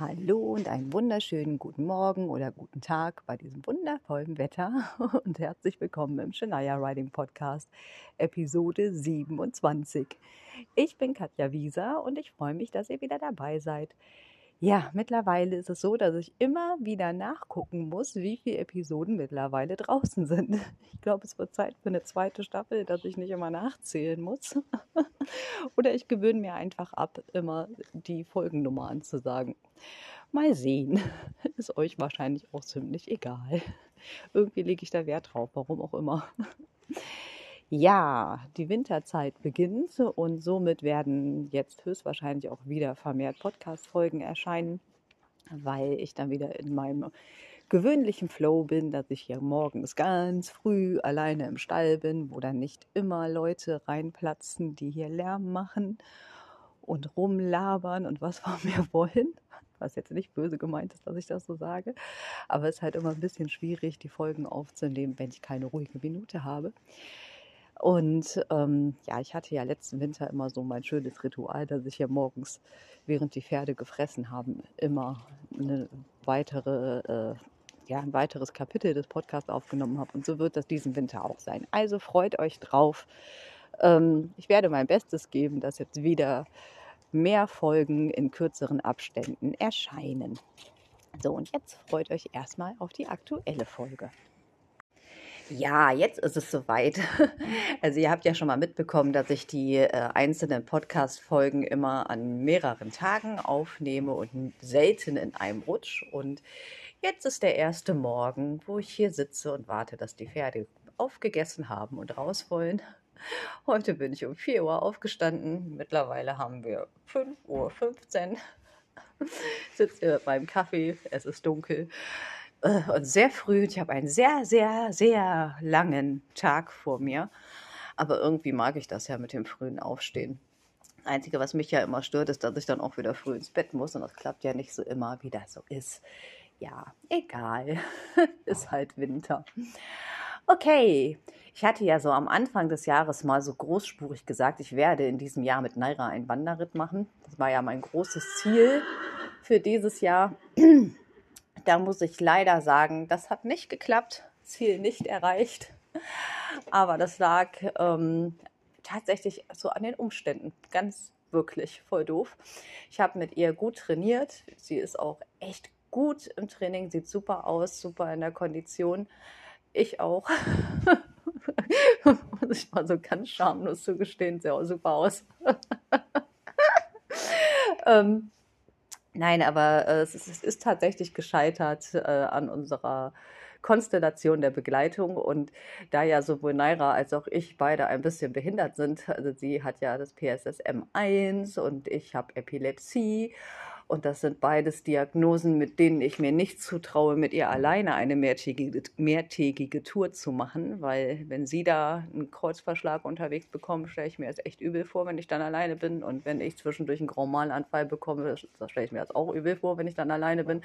Hallo und einen wunderschönen guten Morgen oder guten Tag bei diesem wundervollen Wetter und herzlich willkommen im Shania Riding Podcast, Episode 27. Ich bin Katja Wieser und ich freue mich, dass ihr wieder dabei seid. Ja, mittlerweile ist es so, dass ich immer wieder nachgucken muss, wie viele Episoden mittlerweile draußen sind. Ich glaube, es wird Zeit für eine zweite Staffel, dass ich nicht immer nachzählen muss. Oder ich gewöhne mir einfach ab, immer die Folgennummer anzusagen. Mal sehen. Ist euch wahrscheinlich auch ziemlich egal. Irgendwie lege ich da Wert drauf, warum auch immer. Ja, die Winterzeit beginnt und somit werden jetzt höchstwahrscheinlich auch wieder vermehrt Podcast-Folgen erscheinen, weil ich dann wieder in meinem gewöhnlichen Flow bin, dass ich hier morgens ganz früh alleine im Stall bin, wo dann nicht immer Leute reinplatzen, die hier Lärm machen und rumlabern und was von mir wollen. Was jetzt nicht böse gemeint ist, dass ich das so sage. Aber es ist halt immer ein bisschen schwierig, die Folgen aufzunehmen, wenn ich keine ruhige Minute habe. Und ähm, ja, ich hatte ja letzten Winter immer so mein schönes Ritual, dass ich ja morgens, während die Pferde gefressen haben, immer eine weitere, äh, ja, ein weiteres Kapitel des Podcasts aufgenommen habe. Und so wird das diesen Winter auch sein. Also freut euch drauf. Ähm, ich werde mein Bestes geben, dass jetzt wieder mehr Folgen in kürzeren Abständen erscheinen. So, und jetzt freut euch erstmal auf die aktuelle Folge. Ja, jetzt ist es soweit. Also ihr habt ja schon mal mitbekommen, dass ich die äh, einzelnen Podcast-Folgen immer an mehreren Tagen aufnehme und selten in einem Rutsch. Und jetzt ist der erste Morgen, wo ich hier sitze und warte, dass die Pferde aufgegessen haben und raus wollen. Heute bin ich um 4 Uhr aufgestanden. Mittlerweile haben wir 5.15 Uhr. Sitze beim Kaffee, es ist dunkel. Äh, und sehr früh. Ich habe einen sehr, sehr, sehr langen Tag vor mir. Aber irgendwie mag ich das ja mit dem frühen Aufstehen. Einzige, was mich ja immer stört, ist, dass ich dann auch wieder früh ins Bett muss. Und das klappt ja nicht so immer, wie das so ist. Ja, egal. ist halt Winter. Okay, ich hatte ja so am Anfang des Jahres mal so großspurig gesagt, ich werde in diesem Jahr mit Naira einen Wanderritt machen. Das war ja mein großes Ziel für dieses Jahr. Da muss ich leider sagen, das hat nicht geklappt, Ziel nicht erreicht. Aber das lag ähm, tatsächlich so an den Umständen. Ganz wirklich voll doof. Ich habe mit ihr gut trainiert. Sie ist auch echt gut im Training, sieht super aus, super in der Kondition. Ich auch. Muss ich mal so ganz schamlos zugestehen, sieht auch super aus. ähm, Nein, aber äh, es, ist, es, ist, tatsächlich gescheitert äh, an unserer Konstellation der Begleitung. Und da ja sowohl Naira als auch ich beide ein bisschen behindert sind, also sie hat ja das PSSM 1 und ich habe Epilepsie und das sind beides Diagnosen, mit denen ich mir nicht zutraue, mit ihr alleine eine mehrtägige, mehrtägige Tour zu machen, weil wenn sie da einen Kreuzverschlag unterwegs bekommt, stelle ich mir das echt übel vor, wenn ich dann alleine bin. Und wenn ich zwischendurch einen Graumalanfall bekomme, stelle ich mir das auch übel vor, wenn ich dann alleine bin.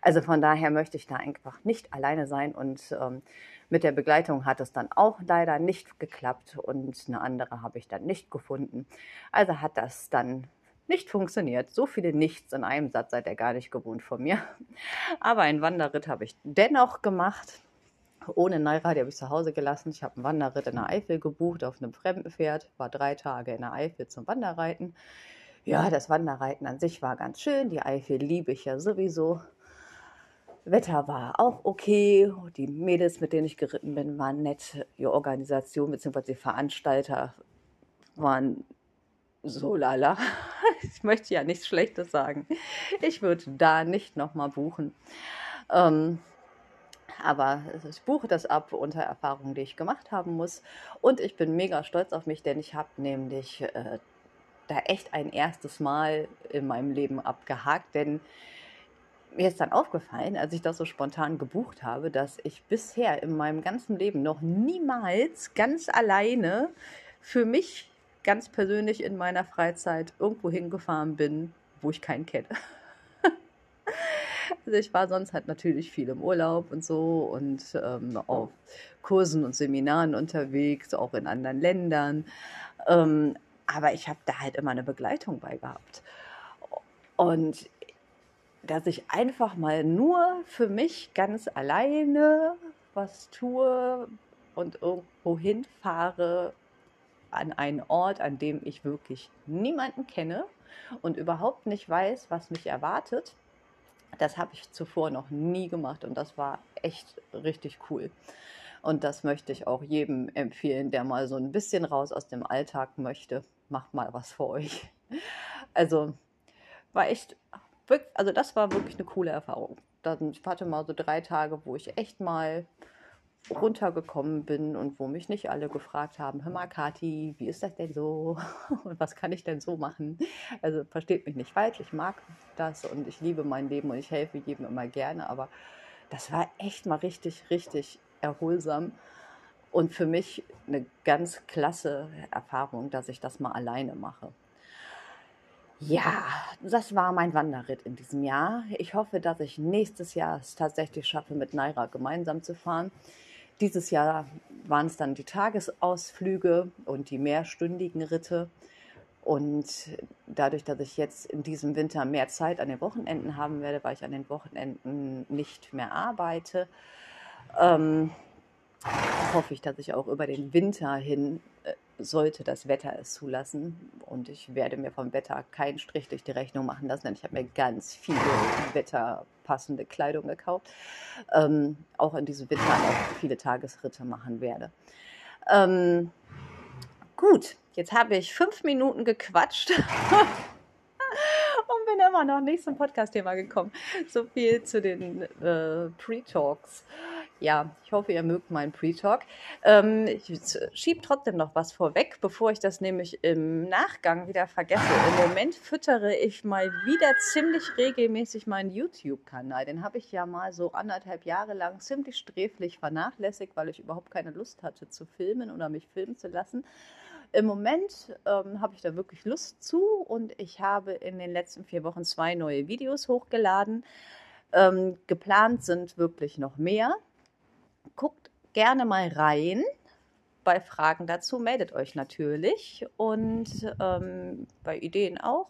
Also von daher möchte ich da einfach nicht alleine sein und ähm, mit der Begleitung hat es dann auch leider nicht geklappt und eine andere habe ich dann nicht gefunden. Also hat das dann nicht funktioniert. So viele Nichts in einem Satz seid ihr gar nicht gewohnt von mir. Aber einen Wanderritt habe ich dennoch gemacht. Ohne Naira, habe ich zu Hause gelassen. Ich habe einen Wanderritt in der Eifel gebucht auf einem fremden Pferd. War drei Tage in der Eifel zum Wanderreiten. Ja, das Wanderreiten an sich war ganz schön. Die Eifel liebe ich ja sowieso. Wetter war auch okay. Die Mädels, mit denen ich geritten bin, waren nett. Die Organisation bzw. die Veranstalter waren so lala. Ich möchte ja nichts Schlechtes sagen. Ich würde da nicht nochmal buchen. Ähm, aber ich buche das ab unter Erfahrungen, die ich gemacht haben muss. Und ich bin mega stolz auf mich, denn ich habe nämlich äh, da echt ein erstes Mal in meinem Leben abgehakt. Denn mir ist dann aufgefallen, als ich das so spontan gebucht habe, dass ich bisher in meinem ganzen Leben noch niemals ganz alleine für mich ganz persönlich in meiner Freizeit irgendwo hingefahren bin, wo ich keinen kenne. also ich war sonst halt natürlich viel im Urlaub und so und ähm, auf Kursen und Seminaren unterwegs, auch in anderen Ländern. Ähm, aber ich habe da halt immer eine Begleitung bei gehabt. Und dass ich einfach mal nur für mich ganz alleine was tue und irgendwo hinfahre an einen Ort, an dem ich wirklich niemanden kenne und überhaupt nicht weiß, was mich erwartet. Das habe ich zuvor noch nie gemacht und das war echt richtig cool. Und das möchte ich auch jedem empfehlen, der mal so ein bisschen raus aus dem Alltag möchte. Macht mal was für euch. Also war echt, also das war wirklich eine coole Erfahrung. Ich hatte mal so drei Tage, wo ich echt mal runtergekommen bin und wo mich nicht alle gefragt haben, hör mal Kathi, wie ist das denn so und was kann ich denn so machen? Also versteht mich nicht falsch, ich mag das und ich liebe mein Leben und ich helfe jedem immer gerne, aber das war echt mal richtig, richtig erholsam und für mich eine ganz klasse Erfahrung, dass ich das mal alleine mache. Ja, das war mein Wanderritt in diesem Jahr. Ich hoffe, dass ich nächstes Jahr es tatsächlich schaffe, mit Naira gemeinsam zu fahren. Dieses Jahr waren es dann die Tagesausflüge und die mehrstündigen Ritte. Und dadurch, dass ich jetzt in diesem Winter mehr Zeit an den Wochenenden haben werde, weil ich an den Wochenenden nicht mehr arbeite, ähm, hoffe ich, dass ich auch über den Winter hin, äh, sollte das Wetter es zulassen, und ich werde mir vom Wetter keinen Strich durch die Rechnung machen lassen, denn ich habe mir ganz viele wetterpassende Kleidung gekauft, ähm, auch in diesem Winter auch viele Tagesritte machen werde. Ähm, gut, jetzt habe ich fünf Minuten gequatscht. und bin immer noch nicht zum Podcast-Thema gekommen. So viel zu den äh, Pre-Talks. Ja, ich hoffe, ihr mögt meinen Pre-Talk. Ähm, ich schiebe trotzdem noch was vorweg, bevor ich das nämlich im Nachgang wieder vergesse. Im Moment füttere ich mal wieder ziemlich regelmäßig meinen YouTube-Kanal. Den habe ich ja mal so anderthalb Jahre lang ziemlich sträflich vernachlässigt, weil ich überhaupt keine Lust hatte zu filmen oder mich filmen zu lassen. Im Moment ähm, habe ich da wirklich Lust zu und ich habe in den letzten vier Wochen zwei neue Videos hochgeladen. Ähm, geplant sind wirklich noch mehr. Guckt gerne mal rein. Bei Fragen dazu meldet euch natürlich und ähm, bei Ideen auch.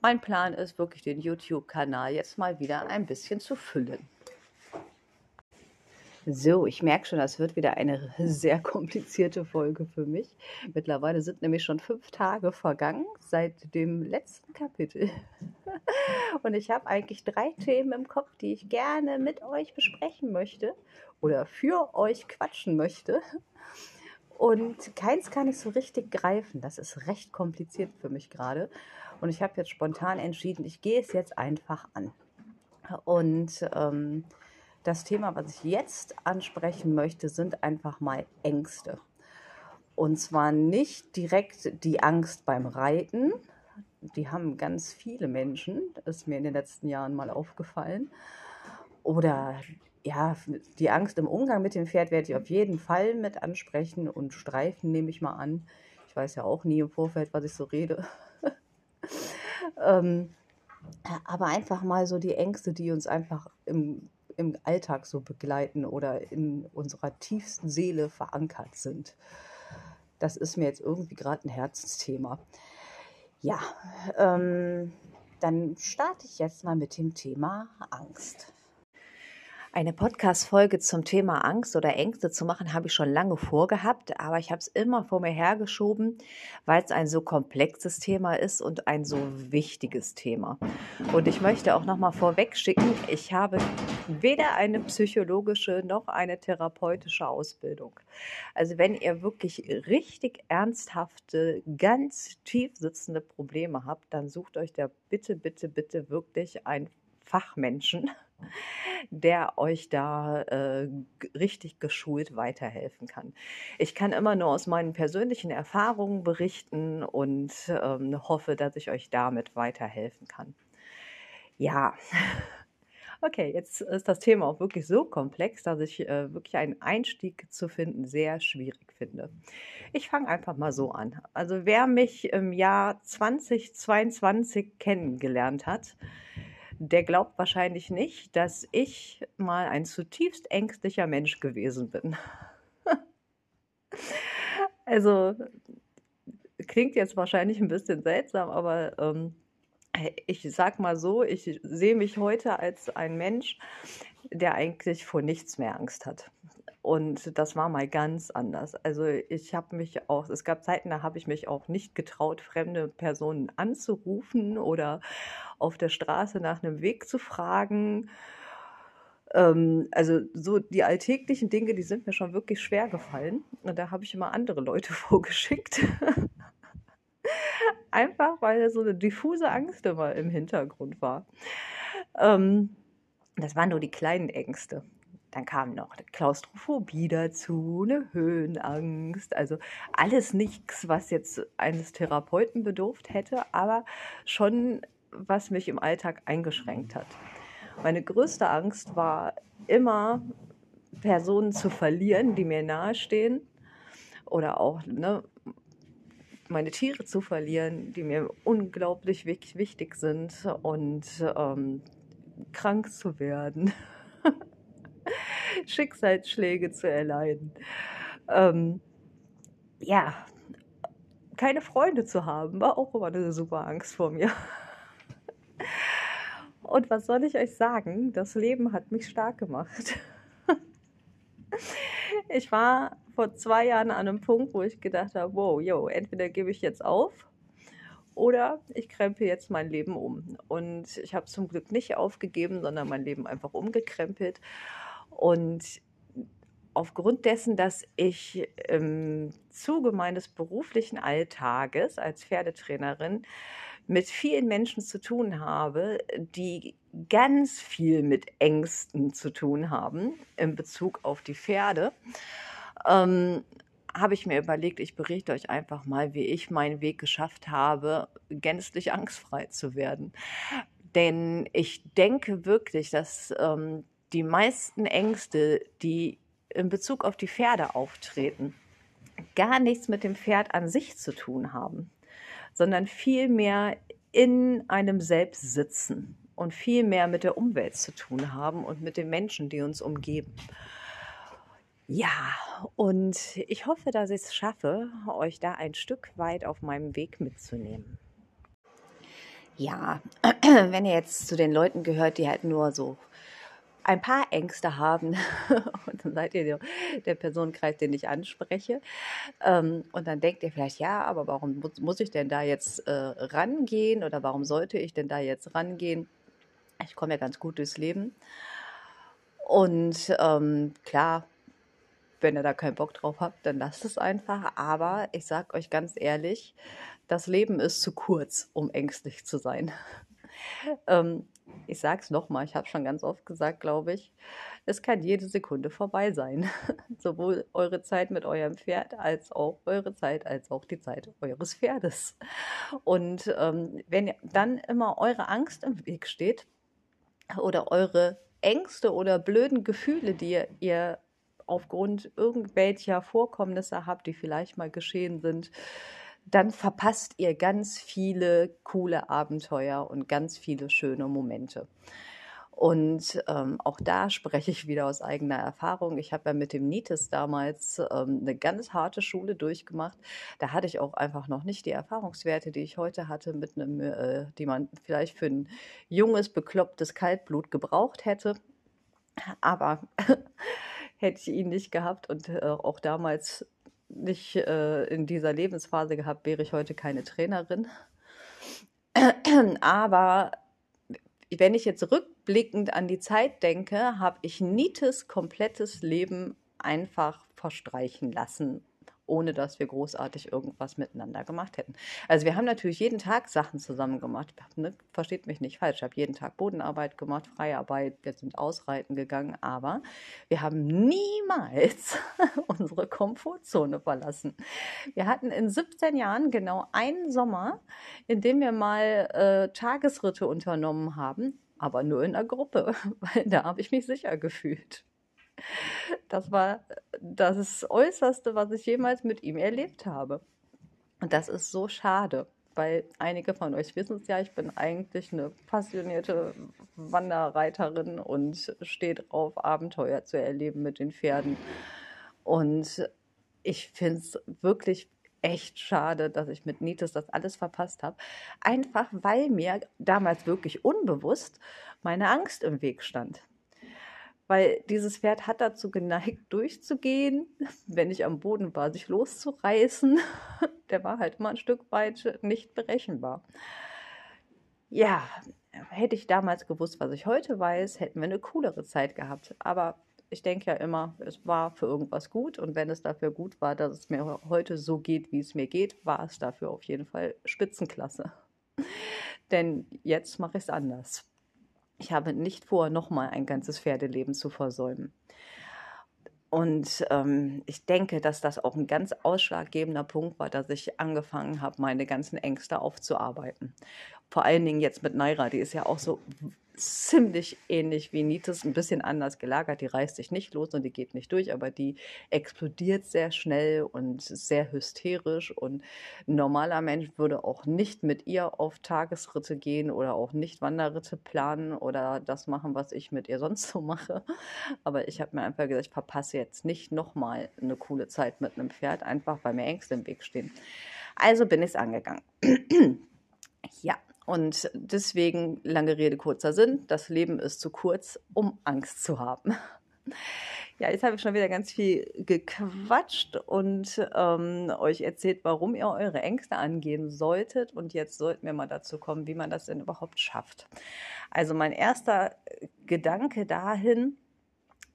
Mein Plan ist wirklich, den YouTube-Kanal jetzt mal wieder ein bisschen zu füllen. So, ich merke schon, das wird wieder eine sehr komplizierte Folge für mich. Mittlerweile sind nämlich schon fünf Tage vergangen seit dem letzten Kapitel. Und ich habe eigentlich drei Themen im Kopf, die ich gerne mit euch besprechen möchte oder für euch quatschen möchte. Und keins kann ich so richtig greifen. Das ist recht kompliziert für mich gerade. Und ich habe jetzt spontan entschieden, ich gehe es jetzt einfach an. Und ähm, das Thema, was ich jetzt ansprechen möchte, sind einfach mal Ängste. Und zwar nicht direkt die Angst beim Reiten. Die haben ganz viele Menschen, ist mir in den letzten Jahren mal aufgefallen. Oder ja, die Angst im Umgang mit dem Pferd werde ich auf jeden Fall mit ansprechen und streifen nehme ich mal an. Ich weiß ja auch nie im Vorfeld, was ich so rede. ähm, aber einfach mal so die Ängste, die uns einfach im im Alltag so begleiten oder in unserer tiefsten Seele verankert sind. Das ist mir jetzt irgendwie gerade ein Herzensthema. Ja, ähm, dann starte ich jetzt mal mit dem Thema Angst. Eine Podcast-Folge zum Thema Angst oder Ängste zu machen, habe ich schon lange vorgehabt, aber ich habe es immer vor mir hergeschoben, weil es ein so komplexes Thema ist und ein so wichtiges Thema. Und ich möchte auch nochmal vorweg schicken, ich habe weder eine psychologische noch eine therapeutische Ausbildung. Also wenn ihr wirklich richtig ernsthafte, ganz tief sitzende Probleme habt, dann sucht euch da bitte, bitte, bitte wirklich einen Fachmenschen der euch da äh, richtig geschult weiterhelfen kann. Ich kann immer nur aus meinen persönlichen Erfahrungen berichten und ähm, hoffe, dass ich euch damit weiterhelfen kann. Ja. Okay, jetzt ist das Thema auch wirklich so komplex, dass ich äh, wirklich einen Einstieg zu finden sehr schwierig finde. Ich fange einfach mal so an. Also wer mich im Jahr 2022 kennengelernt hat, der glaubt wahrscheinlich nicht, dass ich mal ein zutiefst ängstlicher Mensch gewesen bin. also klingt jetzt wahrscheinlich ein bisschen seltsam, aber ähm, ich sag mal so, ich sehe mich heute als ein Mensch, der eigentlich vor nichts mehr Angst hat. Und das war mal ganz anders. Also ich habe mich auch, es gab Zeiten, da habe ich mich auch nicht getraut, fremde Personen anzurufen oder auf der Straße nach einem Weg zu fragen. Ähm, also so die alltäglichen Dinge, die sind mir schon wirklich schwer gefallen. Und da habe ich immer andere Leute vorgeschickt. Einfach weil so eine diffuse Angst immer im Hintergrund war. Ähm, das waren nur die kleinen Ängste. Dann kam noch Klaustrophobie dazu, eine Höhenangst, also alles nichts, was jetzt eines Therapeuten bedurft hätte, aber schon was mich im Alltag eingeschränkt hat. Meine größte Angst war immer, Personen zu verlieren, die mir nahestehen. Oder auch ne, meine Tiere zu verlieren, die mir unglaublich wichtig sind und ähm, krank zu werden, Schicksalsschläge zu erleiden. Ähm, ja, keine Freunde zu haben, war auch immer eine super Angst vor mir. Und was soll ich euch sagen? Das Leben hat mich stark gemacht. Ich war vor zwei Jahren an einem Punkt, wo ich gedacht habe, wow, yo, entweder gebe ich jetzt auf oder ich krempe jetzt mein Leben um. Und ich habe zum Glück nicht aufgegeben, sondern mein Leben einfach umgekrempelt. Und aufgrund dessen, dass ich im Zuge meines beruflichen Alltages als Pferdetrainerin mit vielen Menschen zu tun habe, die ganz viel mit Ängsten zu tun haben in Bezug auf die Pferde, ähm, habe ich mir überlegt, ich berichte euch einfach mal, wie ich meinen Weg geschafft habe, gänzlich angstfrei zu werden. Denn ich denke wirklich, dass ähm, die meisten Ängste, die in Bezug auf die Pferde auftreten, gar nichts mit dem Pferd an sich zu tun haben, sondern vielmehr in einem selbst sitzen und viel mehr mit der Umwelt zu tun haben und mit den Menschen, die uns umgeben. Ja, und ich hoffe, dass ich es schaffe, euch da ein Stück weit auf meinem Weg mitzunehmen. Ja, wenn ihr jetzt zu den Leuten gehört, die halt nur so ein paar Ängste haben und dann seid ihr der Personenkreis, den ich anspreche. Ähm, und dann denkt ihr vielleicht, ja, aber warum muss ich denn da jetzt äh, rangehen oder warum sollte ich denn da jetzt rangehen? Ich komme ja ganz gut durchs Leben. Und ähm, klar, wenn ihr da keinen Bock drauf habt, dann lasst es einfach. Aber ich sage euch ganz ehrlich, das Leben ist zu kurz, um ängstlich zu sein. ähm, ich sage es nochmal, ich habe schon ganz oft gesagt, glaube ich, es kann jede Sekunde vorbei sein. Sowohl eure Zeit mit eurem Pferd als auch eure Zeit, als auch die Zeit eures Pferdes. Und ähm, wenn dann immer eure Angst im Weg steht oder eure Ängste oder blöden Gefühle, die ihr aufgrund irgendwelcher Vorkommnisse habt, die vielleicht mal geschehen sind, dann verpasst ihr ganz viele coole Abenteuer und ganz viele schöne Momente. Und ähm, auch da spreche ich wieder aus eigener Erfahrung. Ich habe ja mit dem NITES damals ähm, eine ganz harte Schule durchgemacht. Da hatte ich auch einfach noch nicht die Erfahrungswerte, die ich heute hatte, mit einem, äh, die man vielleicht für ein junges, beklopptes Kaltblut gebraucht hätte. Aber hätte ich ihn nicht gehabt und äh, auch damals nicht äh, in dieser Lebensphase gehabt, wäre ich heute keine Trainerin. Aber wenn ich jetzt rückblickend an die Zeit denke, habe ich Nietes komplettes Leben einfach verstreichen lassen ohne dass wir großartig irgendwas miteinander gemacht hätten. Also wir haben natürlich jeden Tag Sachen zusammen gemacht. Ne? Versteht mich nicht falsch. Ich habe jeden Tag Bodenarbeit gemacht, Freiarbeit, wir sind ausreiten gegangen, aber wir haben niemals unsere Komfortzone verlassen. Wir hatten in 17 Jahren genau einen Sommer, in dem wir mal äh, Tagesritte unternommen haben, aber nur in der Gruppe, weil da habe ich mich sicher gefühlt. Das war das Äußerste, was ich jemals mit ihm erlebt habe. Und das ist so schade, weil einige von euch wissen es ja, ich bin eigentlich eine passionierte Wanderreiterin und stehe drauf, Abenteuer zu erleben mit den Pferden. Und ich finde es wirklich echt schade, dass ich mit Nietes das alles verpasst habe. Einfach weil mir damals wirklich unbewusst meine Angst im Weg stand. Weil dieses Pferd hat dazu geneigt, durchzugehen, wenn ich am Boden war, sich loszureißen. Der war halt immer ein Stück weit nicht berechenbar. Ja, hätte ich damals gewusst, was ich heute weiß, hätten wir eine coolere Zeit gehabt. Aber ich denke ja immer, es war für irgendwas gut und wenn es dafür gut war, dass es mir heute so geht, wie es mir geht, war es dafür auf jeden Fall Spitzenklasse. Denn jetzt mache ich es anders. Ich habe nicht vor, nochmal ein ganzes Pferdeleben zu versäumen. Und ähm, ich denke, dass das auch ein ganz ausschlaggebender Punkt war, dass ich angefangen habe, meine ganzen Ängste aufzuarbeiten. Vor allen Dingen jetzt mit Naira, die ist ja auch so ziemlich ähnlich wie Nites, ein bisschen anders gelagert. Die reißt sich nicht los und die geht nicht durch, aber die explodiert sehr schnell und sehr hysterisch. Und ein normaler Mensch würde auch nicht mit ihr auf Tagesritte gehen oder auch nicht Wanderritte planen oder das machen, was ich mit ihr sonst so mache. Aber ich habe mir einfach gesagt, ich verpasse jetzt nicht nochmal eine coole Zeit mit einem Pferd, einfach weil mir Ängste im Weg stehen. Also bin ich es angegangen. ja, und deswegen, lange Rede, kurzer Sinn, das Leben ist zu kurz, um Angst zu haben. Ja, jetzt habe ich schon wieder ganz viel gequatscht und ähm, euch erzählt, warum ihr eure Ängste angehen solltet. Und jetzt sollten wir mal dazu kommen, wie man das denn überhaupt schafft. Also mein erster Gedanke dahin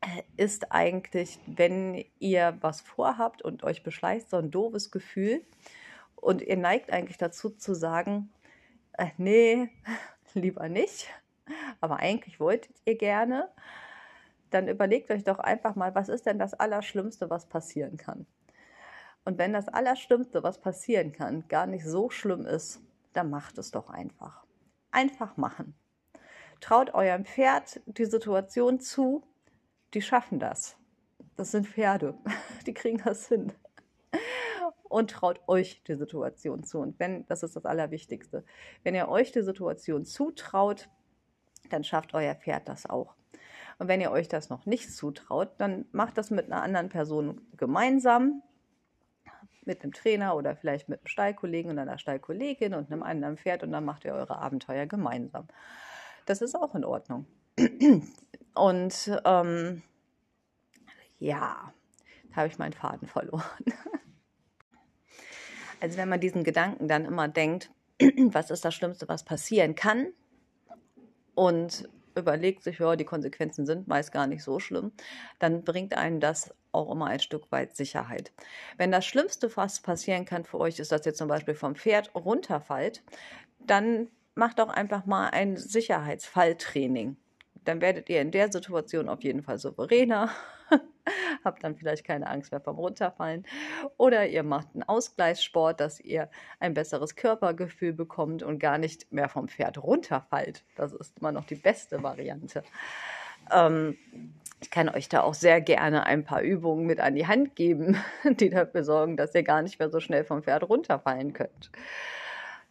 äh, ist eigentlich, wenn ihr was vorhabt und euch beschleicht so ein doofes Gefühl und ihr neigt eigentlich dazu zu sagen, äh, nee, lieber nicht, aber eigentlich wolltet ihr gerne, dann überlegt euch doch einfach mal, was ist denn das Allerschlimmste, was passieren kann? Und wenn das Allerschlimmste, was passieren kann, gar nicht so schlimm ist, dann macht es doch einfach. Einfach machen. Traut eurem Pferd die Situation zu, die schaffen das. Das sind Pferde, die kriegen das hin und traut euch die Situation zu. Und wenn, das ist das Allerwichtigste, wenn ihr euch die Situation zutraut, dann schafft euer Pferd das auch. Und wenn ihr euch das noch nicht zutraut, dann macht das mit einer anderen Person gemeinsam, mit einem Trainer oder vielleicht mit einem Stallkollegen und einer Stallkollegin und einem anderen Pferd und dann macht ihr eure Abenteuer gemeinsam. Das ist auch in Ordnung. Und ähm, ja, da habe ich meinen Faden verloren. Also wenn man diesen Gedanken dann immer denkt, was ist das Schlimmste, was passieren kann und überlegt sich, ja, die Konsequenzen sind meist gar nicht so schlimm, dann bringt einen das auch immer ein Stück weit Sicherheit. Wenn das Schlimmste, was passieren kann für euch, ist, dass ihr zum Beispiel vom Pferd runterfallt, dann macht doch einfach mal ein Sicherheitsfalltraining. Dann werdet ihr in der Situation auf jeden Fall souveräner habt dann vielleicht keine Angst mehr vom Runterfallen. Oder ihr macht einen Ausgleichssport, dass ihr ein besseres Körpergefühl bekommt und gar nicht mehr vom Pferd runterfallt. Das ist immer noch die beste Variante. Ähm, ich kann euch da auch sehr gerne ein paar Übungen mit an die Hand geben, die dafür sorgen, dass ihr gar nicht mehr so schnell vom Pferd runterfallen könnt.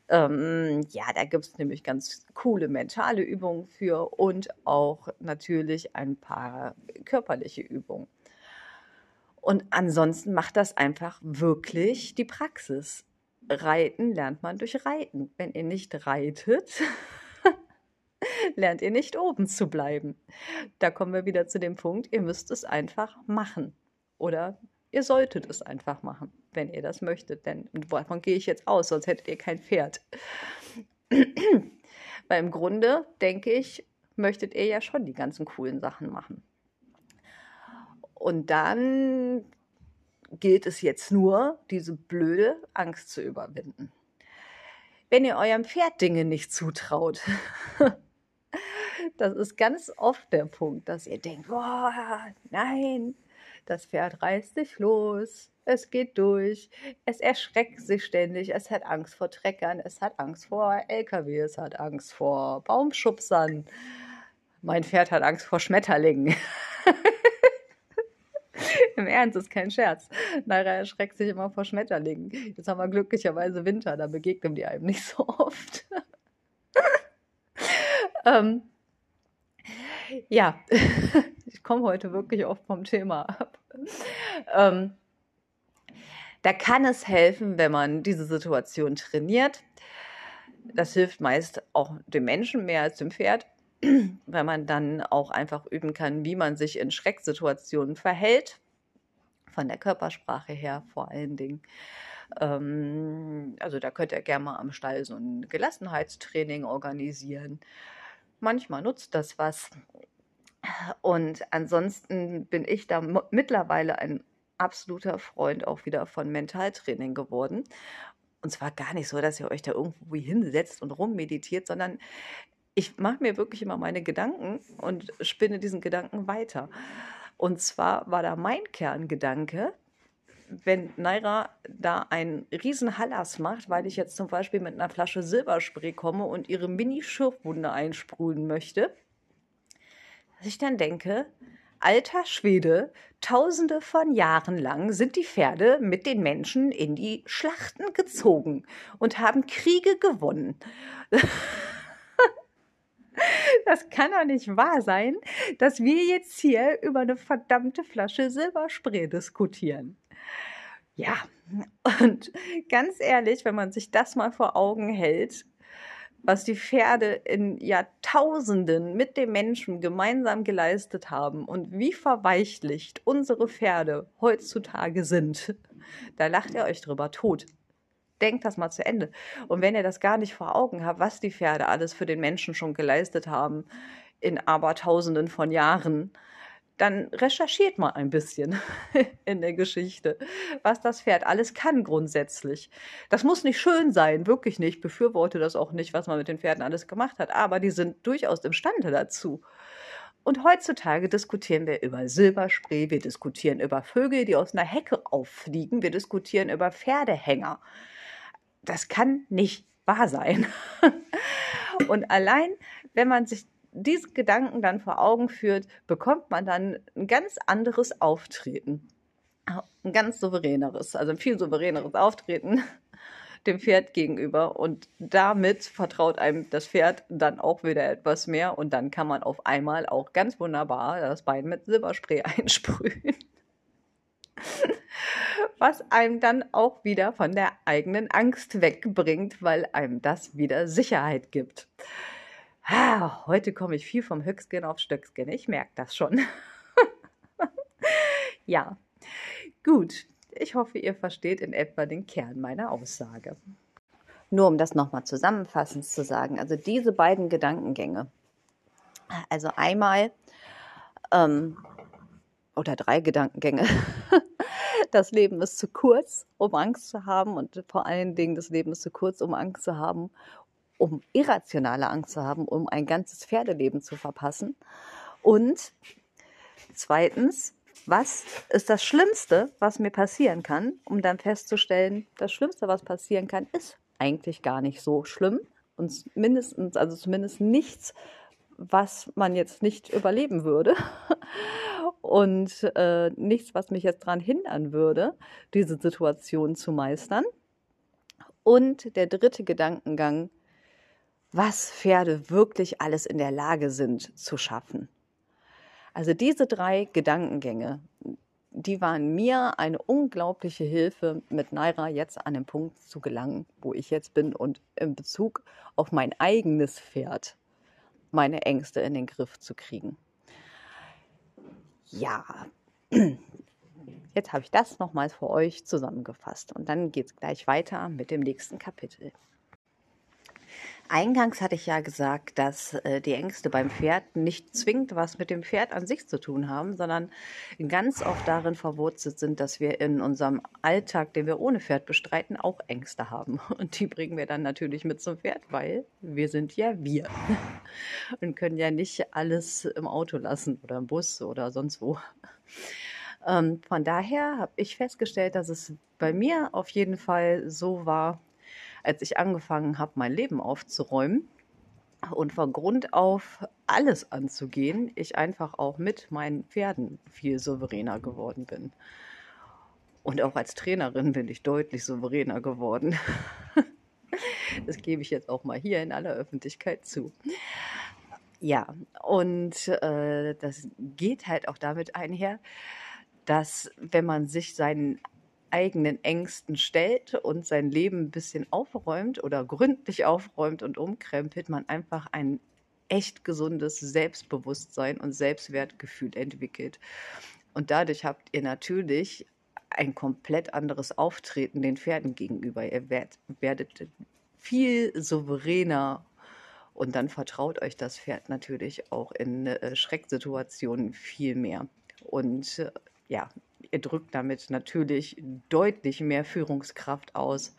Ähm, ja, da gibt es nämlich ganz coole mentale Übungen für und auch natürlich ein paar körperliche Übungen. Und ansonsten macht das einfach wirklich die Praxis. Reiten lernt man durch Reiten. Wenn ihr nicht reitet, lernt ihr nicht oben zu bleiben. Da kommen wir wieder zu dem Punkt, ihr müsst es einfach machen. Oder ihr solltet es einfach machen, wenn ihr das möchtet. Denn davon gehe ich jetzt aus, sonst hättet ihr kein Pferd. Weil im Grunde, denke ich, möchtet ihr ja schon die ganzen coolen Sachen machen. Und dann gilt es jetzt nur, diese blöde Angst zu überwinden. Wenn ihr eurem Pferd Dinge nicht zutraut, das ist ganz oft der Punkt, dass ihr denkt, boah, nein, das Pferd reißt sich los, es geht durch, es erschreckt sich ständig, es hat Angst vor Treckern, es hat Angst vor LKW, es hat Angst vor Baumschubsern. Mein Pferd hat Angst vor Schmetterlingen. Im Ernst, ist kein Scherz. Naira erschreckt sich immer vor Schmetterlingen. Jetzt haben wir glücklicherweise Winter, da begegnen die einem nicht so oft. ähm, ja, ich komme heute wirklich oft vom Thema ab. Ähm, Da kann es helfen, wenn man diese Situation trainiert. Das hilft meist auch dem Menschen mehr als dem Pferd, weil man dann auch einfach üben kann, wie man sich in Schrecksituationen verhält. Von der Körpersprache her vor allen Dingen. Ähm, also da könnt ihr gerne mal am Stall so ein Gelassenheitstraining organisieren. Manchmal nutzt das was. Und ansonsten bin ich da mittlerweile ein absoluter Freund auch wieder von Mentaltraining geworden. Und zwar gar nicht so, dass ihr euch da irgendwo hinsetzt und rummeditiert, sondern ich mache mir wirklich immer meine Gedanken und spinne diesen Gedanken weiter. Und zwar war da mein Kerngedanke, wenn Naira da einen riesen Hallas macht, weil ich jetzt zum Beispiel mit einer Flasche Silberspray komme und ihre Mini-Schürfwunde einsprühen möchte, dass ich dann denke, alter Schwede, tausende von Jahren lang sind die Pferde mit den Menschen in die Schlachten gezogen und haben Kriege gewonnen. Das kann doch nicht wahr sein, dass wir jetzt hier über eine verdammte Flasche Silberspray diskutieren. Ja, und ganz ehrlich, wenn man sich das mal vor Augen hält, was die Pferde in Jahrtausenden mit dem Menschen gemeinsam geleistet haben und wie verweichlicht unsere Pferde heutzutage sind, da lacht ihr euch drüber tot. Denkt das mal zu Ende. Und wenn ihr das gar nicht vor Augen habt, was die Pferde alles für den Menschen schon geleistet haben in Abertausenden von Jahren, dann recherchiert mal ein bisschen in der Geschichte, was das Pferd alles kann grundsätzlich. Das muss nicht schön sein, wirklich nicht. Ich befürworte das auch nicht, was man mit den Pferden alles gemacht hat, aber die sind durchaus imstande dazu. Und heutzutage diskutieren wir über Silberspray, wir diskutieren über Vögel, die aus einer Hecke auffliegen, wir diskutieren über Pferdehänger. Das kann nicht wahr sein. Und allein, wenn man sich diese Gedanken dann vor Augen führt, bekommt man dann ein ganz anderes Auftreten. Ein ganz souveräneres, also ein viel souveräneres Auftreten dem Pferd gegenüber. Und damit vertraut einem das Pferd dann auch wieder etwas mehr. Und dann kann man auf einmal auch ganz wunderbar das Bein mit Silberspray einsprühen. Was einem dann auch wieder von der eigenen Angst wegbringt, weil einem das wieder Sicherheit gibt. Ah, heute komme ich viel vom Höchstgen auf Stöckskin. Ich merke das schon. ja, gut. Ich hoffe, ihr versteht in etwa den Kern meiner Aussage. Nur um das nochmal zusammenfassend zu sagen, also diese beiden Gedankengänge, also einmal ähm, oder drei Gedankengänge. Das Leben ist zu kurz, um Angst zu haben und vor allen Dingen das Leben ist zu kurz, um Angst zu haben um irrationale Angst zu haben, um ein ganzes Pferdeleben zu verpassen. Und zweitens, was ist das Schlimmste, was mir passieren kann, um dann festzustellen, das Schlimmste, was passieren kann, ist eigentlich gar nicht so schlimm und mindestens, also zumindest nichts, was man jetzt nicht überleben würde und äh, nichts, was mich jetzt daran hindern würde, diese Situation zu meistern. Und der dritte Gedankengang, was Pferde wirklich alles in der Lage sind zu schaffen. Also diese drei Gedankengänge, die waren mir eine unglaubliche Hilfe, mit Naira jetzt an den Punkt zu gelangen, wo ich jetzt bin und in Bezug auf mein eigenes Pferd meine Ängste in den Griff zu kriegen. Ja, jetzt habe ich das nochmals für euch zusammengefasst und dann geht es gleich weiter mit dem nächsten Kapitel. Eingangs hatte ich ja gesagt, dass äh, die Ängste beim Pferd nicht zwingend was mit dem Pferd an sich zu tun haben, sondern ganz oft darin verwurzelt sind, dass wir in unserem Alltag, den wir ohne Pferd bestreiten, auch Ängste haben. Und die bringen wir dann natürlich mit zum Pferd, weil wir sind ja wir und können ja nicht alles im Auto lassen oder im Bus oder sonst wo. Ähm, von daher habe ich festgestellt, dass es bei mir auf jeden Fall so war, als ich angefangen habe, mein Leben aufzuräumen und von Grund auf alles anzugehen, ich einfach auch mit meinen Pferden viel souveräner geworden bin. Und auch als Trainerin bin ich deutlich souveräner geworden. Das gebe ich jetzt auch mal hier in aller Öffentlichkeit zu. Ja, und äh, das geht halt auch damit einher, dass wenn man sich seinen eigenen Ängsten stellt und sein Leben ein bisschen aufräumt oder gründlich aufräumt und umkrempelt, man einfach ein echt gesundes Selbstbewusstsein und Selbstwertgefühl entwickelt. Und dadurch habt ihr natürlich ein komplett anderes Auftreten den Pferden gegenüber. Ihr werdet viel souveräner und dann vertraut euch das Pferd natürlich auch in äh, Schrecksituationen viel mehr. Und äh, ja, ihr drückt damit natürlich deutlich mehr Führungskraft aus,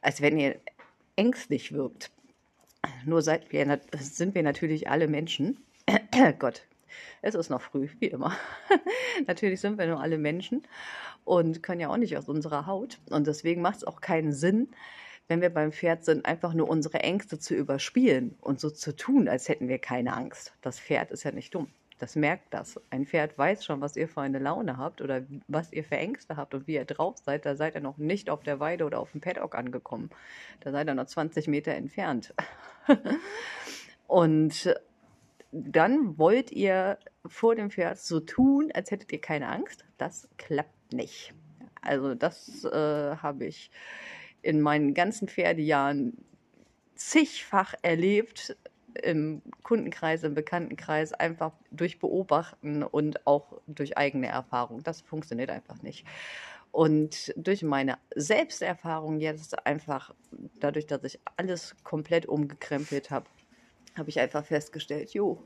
als wenn ihr ängstlich wirkt. Nur seid wir, sind wir natürlich alle Menschen. Gott, es ist noch früh, wie immer. natürlich sind wir nur alle Menschen und können ja auch nicht aus unserer Haut. Und deswegen macht es auch keinen Sinn, wenn wir beim Pferd sind, einfach nur unsere Ängste zu überspielen und so zu tun, als hätten wir keine Angst. Das Pferd ist ja nicht dumm. Das merkt das. Ein Pferd weiß schon, was ihr für eine Laune habt oder was ihr für Ängste habt und wie ihr drauf seid. Da seid ihr noch nicht auf der Weide oder auf dem Paddock angekommen. Da seid ihr noch 20 Meter entfernt. und dann wollt ihr vor dem Pferd so tun, als hättet ihr keine Angst. Das klappt nicht. Also das äh, habe ich in meinen ganzen Pferdejahren zigfach erlebt, im Kundenkreis, im Bekanntenkreis, einfach durch Beobachten und auch durch eigene Erfahrung. Das funktioniert einfach nicht. Und durch meine Selbsterfahrung jetzt einfach, dadurch, dass ich alles komplett umgekrempelt habe, habe ich einfach festgestellt, jo,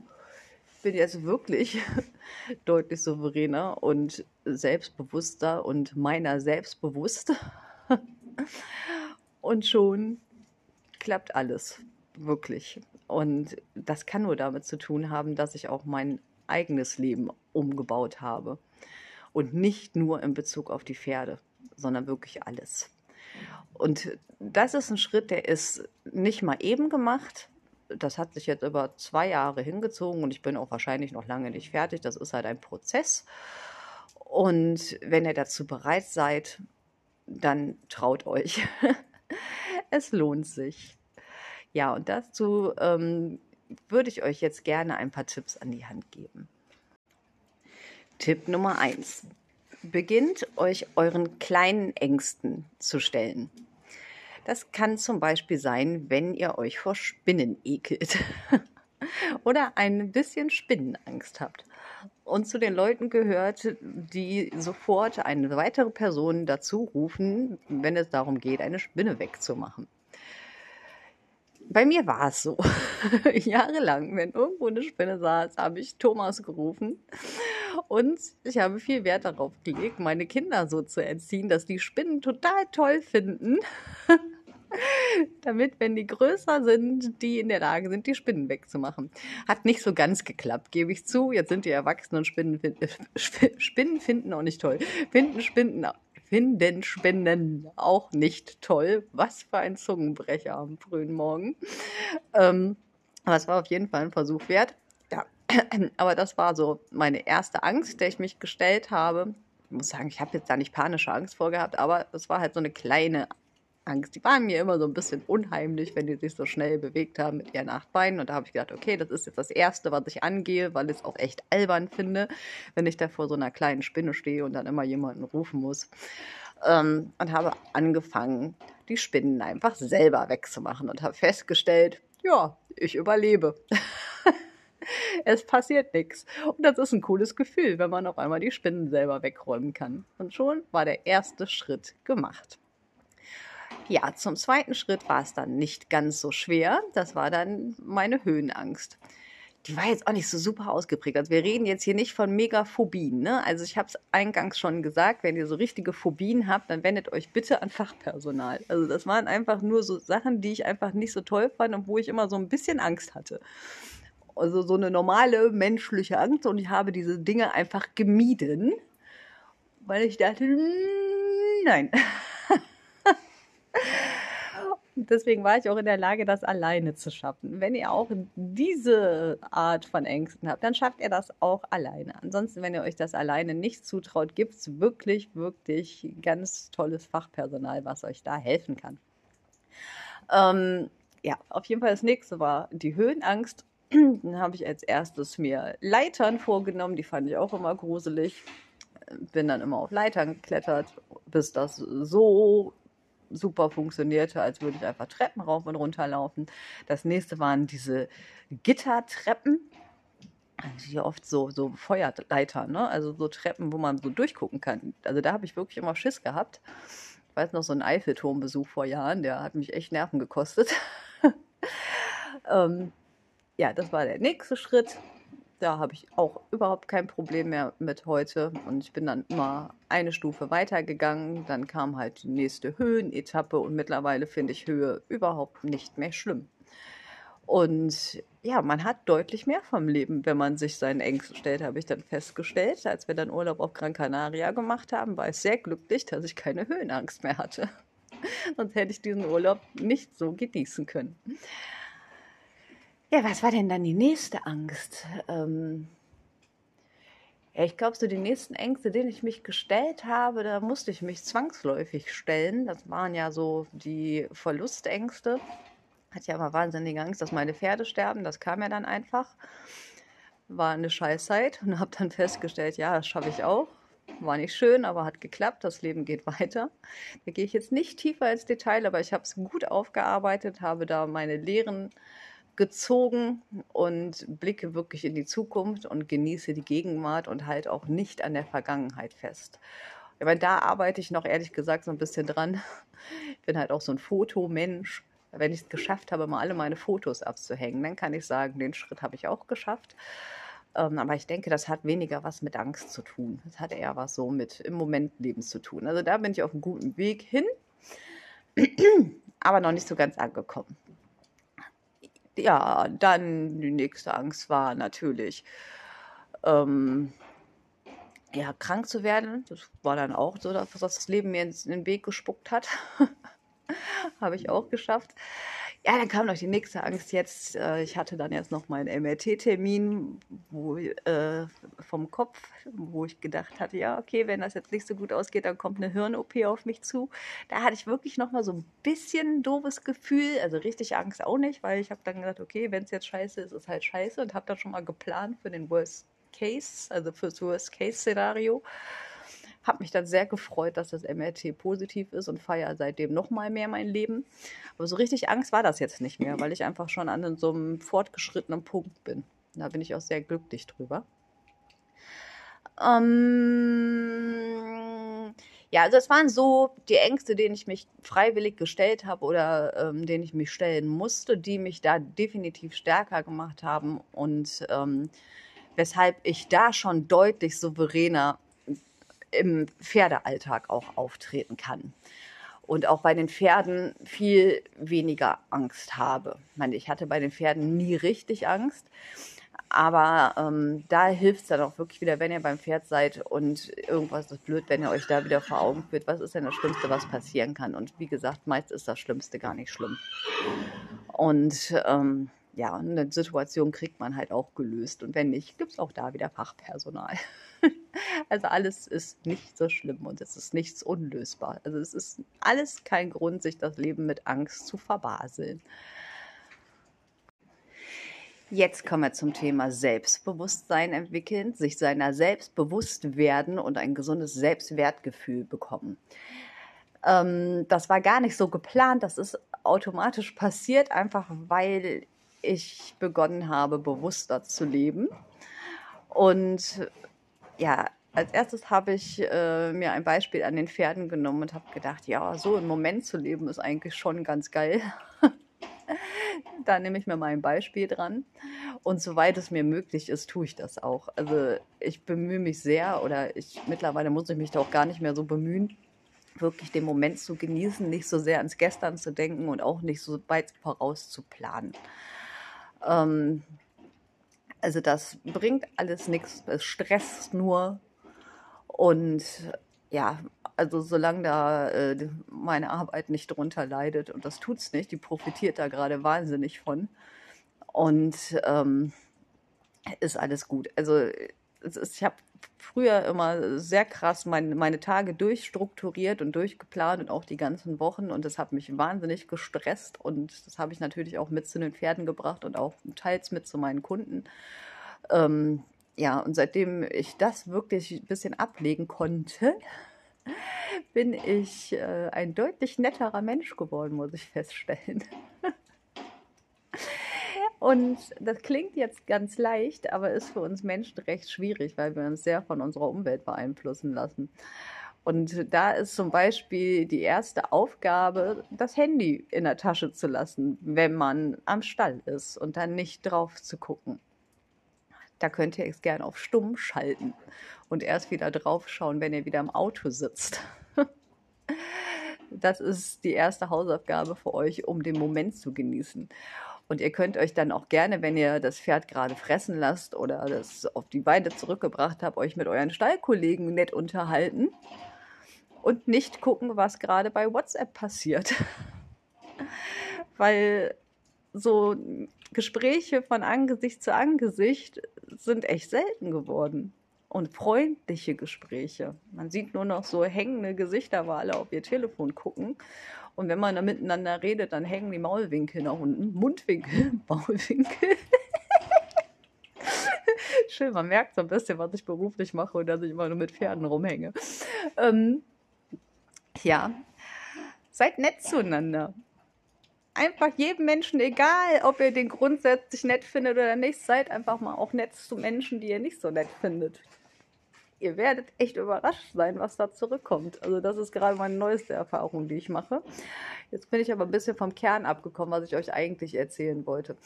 ich bin jetzt wirklich deutlich souveräner und selbstbewusster und meiner selbstbewusst. Und schon klappt alles, wirklich. Und das kann nur damit zu tun haben, dass ich auch mein eigenes Leben umgebaut habe. Und nicht nur in Bezug auf die Pferde, sondern wirklich alles. Und das ist ein Schritt, der ist nicht mal eben gemacht. Das hat sich jetzt über zwei Jahre hingezogen und ich bin auch wahrscheinlich noch lange nicht fertig. Das ist halt ein Prozess. Und wenn ihr dazu bereit seid, dann traut euch. es lohnt sich. Ja, und dazu ähm, würde ich euch jetzt gerne ein paar Tipps an die Hand geben. Tipp Nummer 1. Beginnt euch euren kleinen Ängsten zu stellen. Das kann zum Beispiel sein, wenn ihr euch vor Spinnen ekelt oder ein bisschen Spinnenangst habt und zu den Leuten gehört, die sofort eine weitere Person dazu rufen, wenn es darum geht, eine Spinne wegzumachen. Bei mir war es so. Jahrelang, wenn irgendwo eine Spinne saß, habe ich Thomas gerufen. Und ich habe viel Wert darauf gelegt, meine Kinder so zu erziehen, dass die Spinnen total toll finden. damit, wenn die größer sind, die in der Lage sind, die Spinnen wegzumachen. Hat nicht so ganz geklappt, gebe ich zu. Jetzt sind die Erwachsenen Spinnen, finden, Spinnen finden auch nicht toll. Finden Spinnen, finden Spinnen auch nicht toll. Was für ein Zungenbrecher am frühen Morgen. Ähm, aber es war auf jeden Fall ein Versuch wert. Ja, aber das war so meine erste Angst, der ich mich gestellt habe. Ich muss sagen, ich habe jetzt da nicht panische Angst vorgehabt, aber es war halt so eine kleine Angst. Die waren mir immer so ein bisschen unheimlich, wenn die sich so schnell bewegt haben mit ihren acht Beinen. Und da habe ich gedacht, okay, das ist jetzt das Erste, was ich angehe, weil ich es auch echt albern finde, wenn ich da vor so einer kleinen Spinne stehe und dann immer jemanden rufen muss. Ähm, und habe angefangen, die Spinnen einfach selber wegzumachen und habe festgestellt, ja, ich überlebe. es passiert nichts. Und das ist ein cooles Gefühl, wenn man auf einmal die Spinnen selber wegräumen kann. Und schon war der erste Schritt gemacht. Ja, zum zweiten Schritt war es dann nicht ganz so schwer. Das war dann meine Höhenangst. Die war jetzt auch nicht so super ausgeprägt. Also wir reden jetzt hier nicht von Megaphobien. Ne? Also ich habe es eingangs schon gesagt, wenn ihr so richtige Phobien habt, dann wendet euch bitte an Fachpersonal. Also das waren einfach nur so Sachen, die ich einfach nicht so toll fand und wo ich immer so ein bisschen Angst hatte. Also so eine normale menschliche Angst und ich habe diese Dinge einfach gemieden, weil ich dachte, hm, nein. Deswegen war ich auch in der Lage, das alleine zu schaffen. Wenn ihr auch diese Art von Ängsten habt, dann schafft ihr das auch alleine. Ansonsten, wenn ihr euch das alleine nicht zutraut, gibt es wirklich, wirklich ganz tolles Fachpersonal, was euch da helfen kann. Ähm, ja, auf jeden Fall das nächste war die Höhenangst. Dann habe ich als erstes mir Leitern vorgenommen, die fand ich auch immer gruselig bin dann immer auf Leitern geklettert, bis das so super funktionierte, als würde ich einfach Treppen rauf und runter laufen. Das nächste waren diese Gittertreppen. Also hier oft so, so Feuerleiter, ne? Also so Treppen, wo man so durchgucken kann. Also da habe ich wirklich immer Schiss gehabt. Ich weiß noch, so ein Eiffelturmbesuch vor Jahren, der hat mich echt Nerven gekostet. ähm, ja, das war der nächste Schritt. Da habe ich auch überhaupt kein Problem mehr mit heute. Und ich bin dann immer eine Stufe weitergegangen. Dann kam halt die nächste Höhenetappe und mittlerweile finde ich Höhe überhaupt nicht mehr schlimm. Und ja, man hat deutlich mehr vom Leben, wenn man sich seinen Ängsten stellt, habe ich dann festgestellt. Als wir dann Urlaub auf Gran Canaria gemacht haben, war ich sehr glücklich, dass ich keine Höhenangst mehr hatte. Sonst hätte ich diesen Urlaub nicht so genießen können. Ja, was war denn dann die nächste Angst? Ähm ich glaube, so die nächsten Ängste, denen ich mich gestellt habe, da musste ich mich zwangsläufig stellen. Das waren ja so die Verlustängste. Hatte ja immer wahnsinnige Angst, dass meine Pferde sterben. Das kam ja dann einfach. War eine Scheißzeit und habe dann festgestellt, ja, das schaffe ich auch. War nicht schön, aber hat geklappt. Das Leben geht weiter. Da gehe ich jetzt nicht tiefer ins Detail, aber ich habe es gut aufgearbeitet, habe da meine Lehren gezogen und blicke wirklich in die Zukunft und genieße die Gegenwart und halt auch nicht an der Vergangenheit fest. Meine, da arbeite ich noch ehrlich gesagt so ein bisschen dran. Ich bin halt auch so ein Fotomensch. Wenn ich es geschafft habe, mal alle meine Fotos abzuhängen, dann kann ich sagen, den Schritt habe ich auch geschafft. Ähm, aber ich denke, das hat weniger was mit Angst zu tun. Das hat eher was so mit im Moment Leben zu tun. Also da bin ich auf einem guten Weg hin, aber noch nicht so ganz angekommen ja, dann die nächste Angst war natürlich, ähm, ja, krank zu werden. Das war dann auch so, dass das Leben mir in den Weg gespuckt hat. Habe ich auch geschafft. Ja, dann kam noch die nächste Angst jetzt. Äh, ich hatte dann jetzt noch meinen MRT-Termin äh, vom Kopf, wo ich gedacht hatte, ja, okay, wenn das jetzt nicht so gut ausgeht, dann kommt eine Hirn-OP auf mich zu. Da hatte ich wirklich noch mal so ein bisschen ein doofes Gefühl, also richtig Angst auch nicht, weil ich habe dann gedacht, okay, wenn es jetzt scheiße ist, ist halt scheiße und habe dann schon mal geplant für den Worst Case, also fürs Worst Case Szenario habe mich dann sehr gefreut, dass das MRT positiv ist und feiere seitdem noch mal mehr mein Leben. Aber so richtig Angst war das jetzt nicht mehr, weil ich einfach schon an so einem fortgeschrittenen Punkt bin. Da bin ich auch sehr glücklich drüber. Ähm, ja, also es waren so die Ängste, denen ich mich freiwillig gestellt habe oder ähm, denen ich mich stellen musste, die mich da definitiv stärker gemacht haben und ähm, weshalb ich da schon deutlich souveräner im Pferdealltag auch auftreten kann. Und auch bei den Pferden viel weniger Angst habe. Ich meine, ich hatte bei den Pferden nie richtig Angst. Aber ähm, da hilft es dann auch wirklich wieder, wenn ihr beim Pferd seid und irgendwas ist blöd, wenn ihr euch da wieder vor Augen führt, was ist denn das Schlimmste, was passieren kann. Und wie gesagt, meist ist das Schlimmste gar nicht schlimm. Und ähm, ja, eine Situation kriegt man halt auch gelöst. Und wenn nicht, gibt es auch da wieder Fachpersonal. also alles ist nicht so schlimm und es ist nichts unlösbar. Also es ist alles kein Grund, sich das Leben mit Angst zu verbaseln. Jetzt kommen wir zum Thema Selbstbewusstsein entwickeln, sich seiner selbst bewusst werden und ein gesundes Selbstwertgefühl bekommen. Ähm, das war gar nicht so geplant, das ist automatisch passiert, einfach weil ich begonnen habe, bewusster zu leben. Und ja, als erstes habe ich äh, mir ein Beispiel an den Pferden genommen und habe gedacht, ja, so im Moment zu leben ist eigentlich schon ganz geil. da nehme ich mir mal ein Beispiel dran. Und soweit es mir möglich ist, tue ich das auch. Also ich bemühe mich sehr oder ich mittlerweile muss ich mich da auch gar nicht mehr so bemühen, wirklich den Moment zu genießen, nicht so sehr ans Gestern zu denken und auch nicht so weit voraus zu planen. Ähm, also das bringt alles nichts, es stresst nur. Und ja, also solange da äh, meine Arbeit nicht drunter leidet, und das tut es nicht, die profitiert da gerade wahnsinnig von. Und ähm, ist alles gut. Also ist, ich habe früher immer sehr krass mein, meine Tage durchstrukturiert und durchgeplant und auch die ganzen Wochen und das hat mich wahnsinnig gestresst und das habe ich natürlich auch mit zu den Pferden gebracht und auch teils mit zu meinen Kunden. Ähm, ja, und seitdem ich das wirklich ein bisschen ablegen konnte, bin ich äh, ein deutlich netterer Mensch geworden, muss ich feststellen. Und das klingt jetzt ganz leicht, aber ist für uns Menschen recht schwierig, weil wir uns sehr von unserer Umwelt beeinflussen lassen. Und da ist zum Beispiel die erste Aufgabe, das Handy in der Tasche zu lassen, wenn man am Stall ist und dann nicht drauf zu gucken. Da könnt ihr es gerne auf stumm schalten und erst wieder drauf schauen, wenn ihr wieder im Auto sitzt. Das ist die erste Hausaufgabe für euch, um den Moment zu genießen. Und ihr könnt euch dann auch gerne, wenn ihr das Pferd gerade fressen lasst oder das auf die Weide zurückgebracht habt, euch mit euren Stallkollegen nett unterhalten und nicht gucken, was gerade bei WhatsApp passiert. Weil so Gespräche von Angesicht zu Angesicht sind echt selten geworden. Und freundliche Gespräche. Man sieht nur noch so hängende Gesichter, weil alle auf ihr Telefon gucken. Und wenn man da miteinander redet, dann hängen die Maulwinkel nach unten. Mundwinkel, Maulwinkel. Schön, man merkt so ein bisschen, was ich beruflich mache und dass ich immer nur mit Pferden rumhänge. Ähm, ja, seid nett zueinander. Einfach jedem Menschen, egal ob ihr den grundsätzlich nett findet oder nicht, seid einfach mal auch nett zu Menschen, die ihr nicht so nett findet. Ihr werdet echt überrascht sein, was da zurückkommt. Also das ist gerade meine neueste Erfahrung, die ich mache. Jetzt bin ich aber ein bisschen vom Kern abgekommen, was ich euch eigentlich erzählen wollte.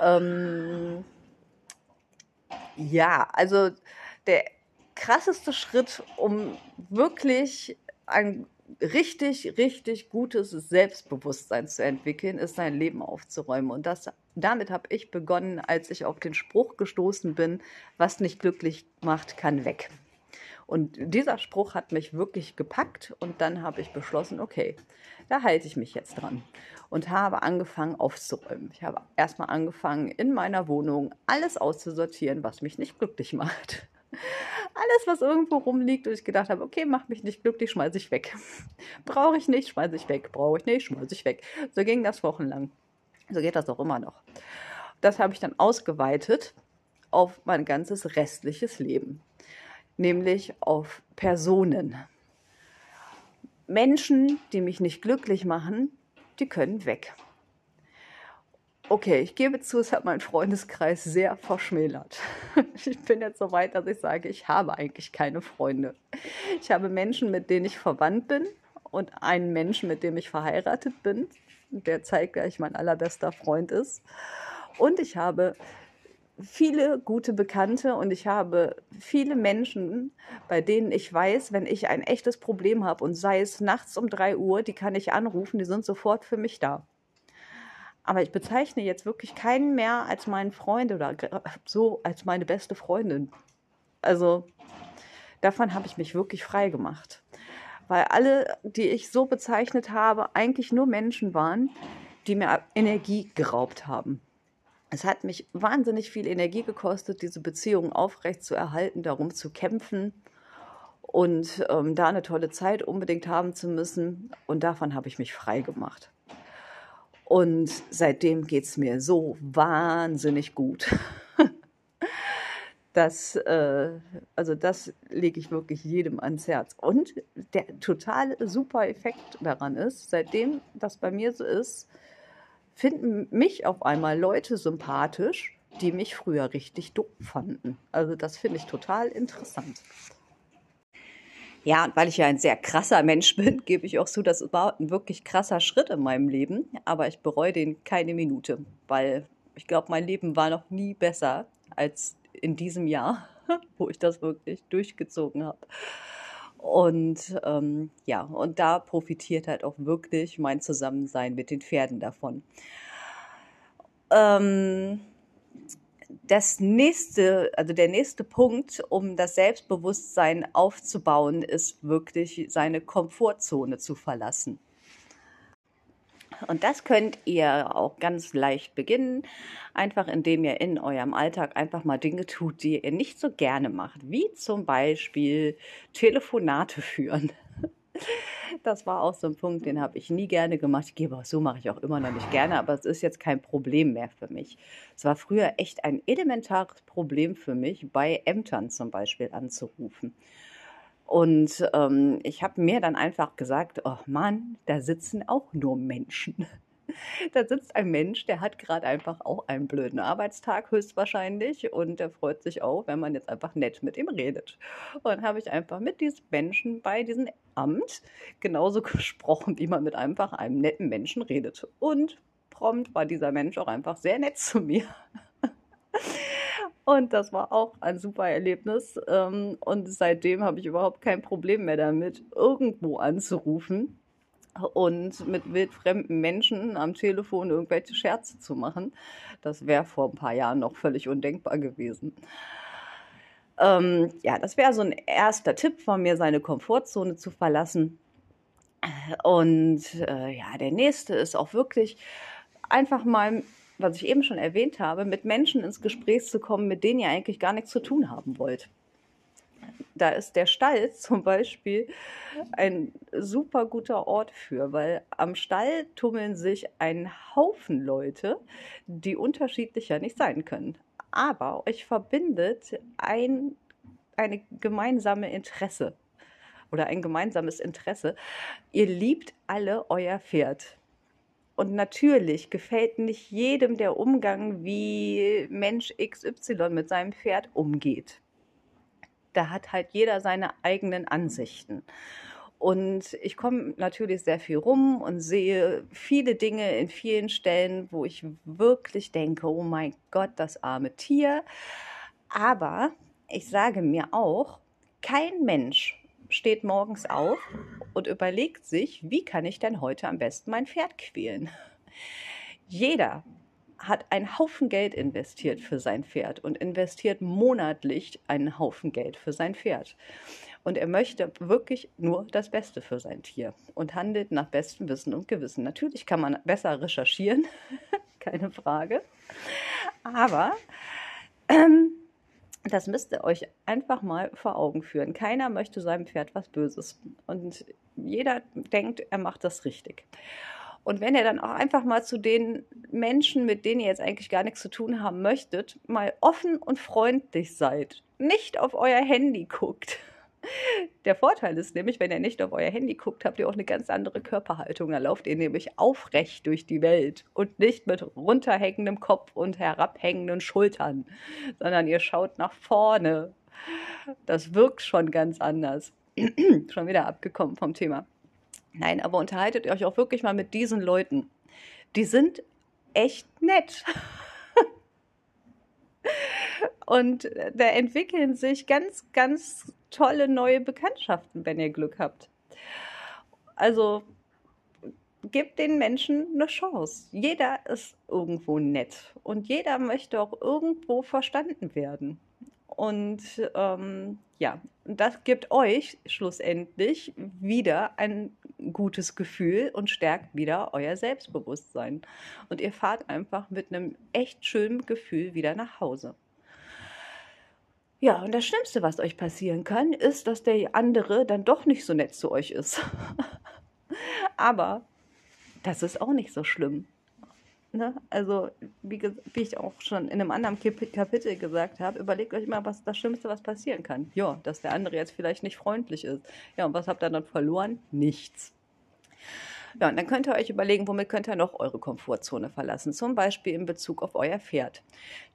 Ähm ja, also der krasseste Schritt, um wirklich ein richtig, richtig gutes Selbstbewusstsein zu entwickeln, ist sein Leben aufzuräumen. Und das, damit habe ich begonnen, als ich auf den Spruch gestoßen bin, was nicht glücklich macht, kann weg. Und dieser Spruch hat mich wirklich gepackt und dann habe ich beschlossen, okay, da halte ich mich jetzt dran und habe angefangen aufzuräumen. Ich habe erstmal angefangen, in meiner Wohnung alles auszusortieren, was mich nicht glücklich macht alles, was irgendwo rumliegt und ich gedacht habe, okay, macht mich nicht glücklich, schmeiße ich weg. Brauche ich nicht, schmeiße ich weg. Brauche ich nicht, schmeiße ich weg. So ging das wochenlang. So geht das auch immer noch. Das habe ich dann ausgeweitet auf mein ganzes restliches Leben, nämlich auf Personen. Menschen, die mich nicht glücklich machen, die können weg. Okay, ich gebe zu, es hat meinen Freundeskreis sehr verschmälert. Ich bin jetzt so weit, dass ich sage, ich habe eigentlich keine Freunde. Ich habe Menschen, mit denen ich verwandt bin und einen Menschen, mit dem ich verheiratet bin, der zeitgleich mein allerbester Freund ist. Und ich habe viele gute Bekannte und ich habe viele Menschen, bei denen ich weiß, wenn ich ein echtes Problem habe und sei es nachts um drei Uhr, die kann ich anrufen, die sind sofort für mich da. Aber ich bezeichne jetzt wirklich keinen mehr als meinen Freund oder so als meine beste Freundin. Also davon habe ich mich wirklich frei gemacht. Weil alle, die ich so bezeichnet habe, eigentlich nur Menschen waren, die mir Energie geraubt haben. Es hat mich wahnsinnig viel Energie gekostet, diese Beziehung aufrecht zu erhalten, darum zu kämpfen und ähm, da eine tolle Zeit unbedingt haben zu müssen. Und davon habe ich mich frei gemacht. Und seitdem geht es mir so wahnsinnig gut. Das, äh, also das lege ich wirklich jedem ans Herz. Und der totale super Effekt daran ist, seitdem das bei mir so ist, finden mich auf einmal Leute sympathisch, die mich früher richtig doof fanden. Also das finde ich total interessant. Ja, und weil ich ja ein sehr krasser Mensch bin, gebe ich auch zu, das war ein wirklich krasser Schritt in meinem Leben. Aber ich bereue den keine Minute, weil ich glaube, mein Leben war noch nie besser als in diesem Jahr, wo ich das wirklich durchgezogen habe. Und ähm, ja, und da profitiert halt auch wirklich mein Zusammensein mit den Pferden davon. Ähm, das nächste, also der nächste Punkt, um das Selbstbewusstsein aufzubauen, ist wirklich seine Komfortzone zu verlassen. Und das könnt ihr auch ganz leicht beginnen, einfach indem ihr in eurem Alltag einfach mal Dinge tut, die ihr nicht so gerne macht, wie zum Beispiel Telefonate führen. Das war auch so ein Punkt, den habe ich nie gerne gemacht. Ich gebe auch so, mache ich auch immer noch nicht gerne, aber es ist jetzt kein Problem mehr für mich. Es war früher echt ein elementares Problem für mich, bei Ämtern zum Beispiel anzurufen. Und ähm, ich habe mir dann einfach gesagt, oh Mann, da sitzen auch nur Menschen. da sitzt ein Mensch, der hat gerade einfach auch einen blöden Arbeitstag höchstwahrscheinlich und der freut sich auch, wenn man jetzt einfach nett mit ihm redet. Und habe ich einfach mit diesen Menschen bei diesem Amt genauso gesprochen, wie man mit einfach einem netten Menschen redet. Und prompt war dieser Mensch auch einfach sehr nett zu mir. Und das war auch ein super Erlebnis. Ähm, und seitdem habe ich überhaupt kein Problem mehr damit, irgendwo anzurufen und mit wildfremden Menschen am Telefon irgendwelche Scherze zu machen. Das wäre vor ein paar Jahren noch völlig undenkbar gewesen. Ähm, ja, das wäre so ein erster Tipp von mir, seine Komfortzone zu verlassen. Und äh, ja, der nächste ist auch wirklich einfach mal, was ich eben schon erwähnt habe, mit Menschen ins Gespräch zu kommen, mit denen ihr eigentlich gar nichts zu tun haben wollt. Da ist der Stall zum Beispiel ein super guter Ort für, weil am Stall tummeln sich ein Haufen Leute, die unterschiedlicher nicht sein können. Aber euch verbindet ein, eine gemeinsame Interesse oder ein gemeinsames Interesse. Ihr liebt alle euer Pferd. Und natürlich gefällt nicht jedem der Umgang, wie Mensch XY mit seinem Pferd umgeht da hat halt jeder seine eigenen Ansichten. Und ich komme natürlich sehr viel rum und sehe viele Dinge in vielen Stellen, wo ich wirklich denke, oh mein Gott, das arme Tier. Aber ich sage mir auch, kein Mensch steht morgens auf und überlegt sich, wie kann ich denn heute am besten mein Pferd quälen. Jeder hat einen Haufen Geld investiert für sein Pferd und investiert monatlich einen Haufen Geld für sein Pferd. Und er möchte wirklich nur das Beste für sein Tier und handelt nach bestem Wissen und Gewissen. Natürlich kann man besser recherchieren, keine Frage. Aber ähm, das müsst ihr euch einfach mal vor Augen führen. Keiner möchte seinem Pferd was Böses. Und jeder denkt, er macht das richtig. Und wenn ihr dann auch einfach mal zu den Menschen, mit denen ihr jetzt eigentlich gar nichts zu tun haben möchtet, mal offen und freundlich seid, nicht auf euer Handy guckt. Der Vorteil ist nämlich, wenn ihr nicht auf euer Handy guckt, habt ihr auch eine ganz andere Körperhaltung. Da lauft ihr nämlich aufrecht durch die Welt und nicht mit runterhängendem Kopf und herabhängenden Schultern, sondern ihr schaut nach vorne. Das wirkt schon ganz anders. schon wieder abgekommen vom Thema. Nein, aber unterhaltet euch auch wirklich mal mit diesen Leuten. Die sind echt nett. Und da entwickeln sich ganz, ganz tolle neue Bekanntschaften, wenn ihr Glück habt. Also gebt den Menschen eine Chance. Jeder ist irgendwo nett und jeder möchte auch irgendwo verstanden werden. Und ähm, ja, das gibt euch schlussendlich wieder ein gutes Gefühl und stärkt wieder euer Selbstbewusstsein. Und ihr fahrt einfach mit einem echt schönen Gefühl wieder nach Hause. Ja, und das Schlimmste, was euch passieren kann, ist, dass der andere dann doch nicht so nett zu euch ist. Aber das ist auch nicht so schlimm. Ne? Also, wie, wie, ich auch schon in einem anderen Kapitel gesagt habe, überlegt euch immer, was das Schlimmste, was passieren kann. Ja, dass der andere jetzt vielleicht nicht freundlich ist. Ja, und was habt ihr dann verloren? Nichts. Ja, und dann könnt ihr euch überlegen, womit könnt ihr noch eure Komfortzone verlassen. Zum Beispiel in Bezug auf euer Pferd.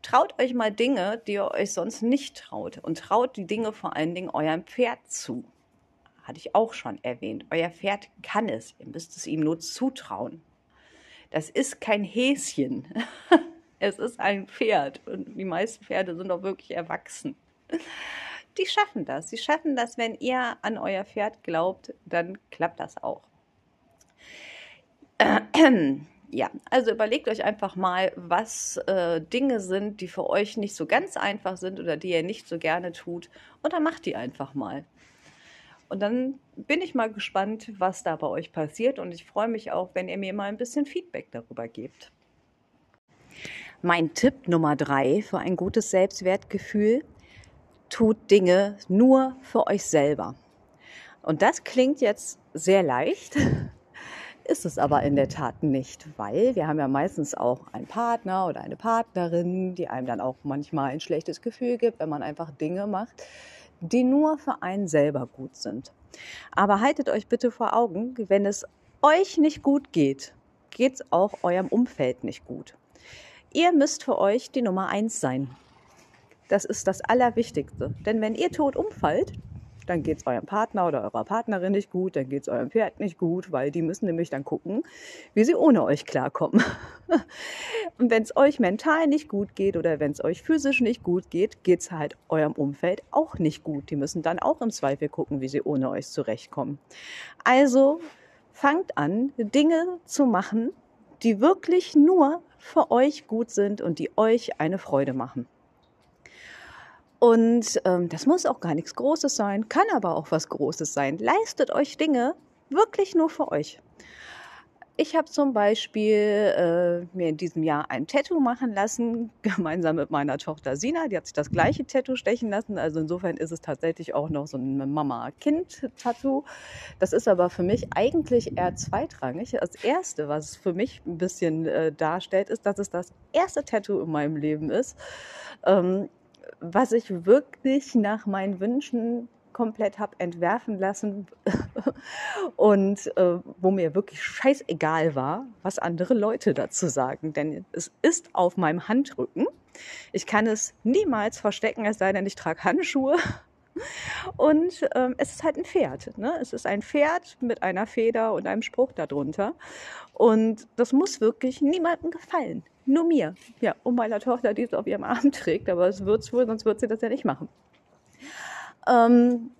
Traut euch mal Dinge, die ihr euch sonst nicht traut. Und traut die Dinge vor allen Dingen eurem Pferd zu. Hatte ich auch schon erwähnt. Euer Pferd kann es. Ihr müsst es ihm nur zutrauen. Das ist kein Häschen. Es ist ein Pferd. Und die meisten Pferde sind auch wirklich erwachsen. Die schaffen das. Sie schaffen das, wenn ihr an euer Pferd glaubt, dann klappt das auch. Ja, also überlegt euch einfach mal, was äh, Dinge sind, die für euch nicht so ganz einfach sind oder die ihr nicht so gerne tut. Und dann macht die einfach mal. Und dann bin ich mal gespannt, was da bei euch passiert. Und ich freue mich auch, wenn ihr mir mal ein bisschen Feedback darüber gebt. Mein Tipp Nummer drei für ein gutes Selbstwertgefühl, tut Dinge nur für euch selber. Und das klingt jetzt sehr leicht, ist es aber in der Tat nicht, weil wir haben ja meistens auch einen Partner oder eine Partnerin, die einem dann auch manchmal ein schlechtes Gefühl gibt, wenn man einfach Dinge macht, die nur für einen selber gut sind. Aber haltet euch bitte vor Augen, wenn es euch nicht gut geht, geht es auch eurem Umfeld nicht gut. Ihr müsst für euch die Nummer eins sein. Das ist das Allerwichtigste. Denn wenn ihr tot umfallt, dann geht es eurem Partner oder eurer Partnerin nicht gut, dann geht es eurem Pferd nicht gut, weil die müssen nämlich dann gucken, wie sie ohne euch klarkommen. Und wenn es euch mental nicht gut geht oder wenn es euch physisch nicht gut geht, geht es halt eurem Umfeld auch nicht gut. Die müssen dann auch im Zweifel gucken, wie sie ohne euch zurechtkommen. Also fangt an, Dinge zu machen, die wirklich nur für euch gut sind und die euch eine Freude machen. Und ähm, das muss auch gar nichts Großes sein, kann aber auch was Großes sein. Leistet euch Dinge wirklich nur für euch. Ich habe zum Beispiel äh, mir in diesem Jahr ein Tattoo machen lassen, gemeinsam mit meiner Tochter Sina. Die hat sich das gleiche Tattoo stechen lassen. Also insofern ist es tatsächlich auch noch so ein Mama-Kind-Tattoo. Das ist aber für mich eigentlich eher zweitrangig. Das erste, was für mich ein bisschen äh, darstellt, ist, dass es das erste Tattoo in meinem Leben ist. Ähm, was ich wirklich nach meinen Wünschen komplett habe entwerfen lassen und äh, wo mir wirklich scheißegal war, was andere Leute dazu sagen. Denn es ist auf meinem Handrücken. Ich kann es niemals verstecken, es sei denn, ich trage Handschuhe. Und ähm, es ist halt ein Pferd. Ne? Es ist ein Pferd mit einer Feder und einem Spruch darunter. Und das muss wirklich niemandem gefallen. Nur mir. Ja, und meiner Tochter, die es auf ihrem Arm trägt. Aber es wird wohl, sonst wird sie das ja nicht machen. Ähm,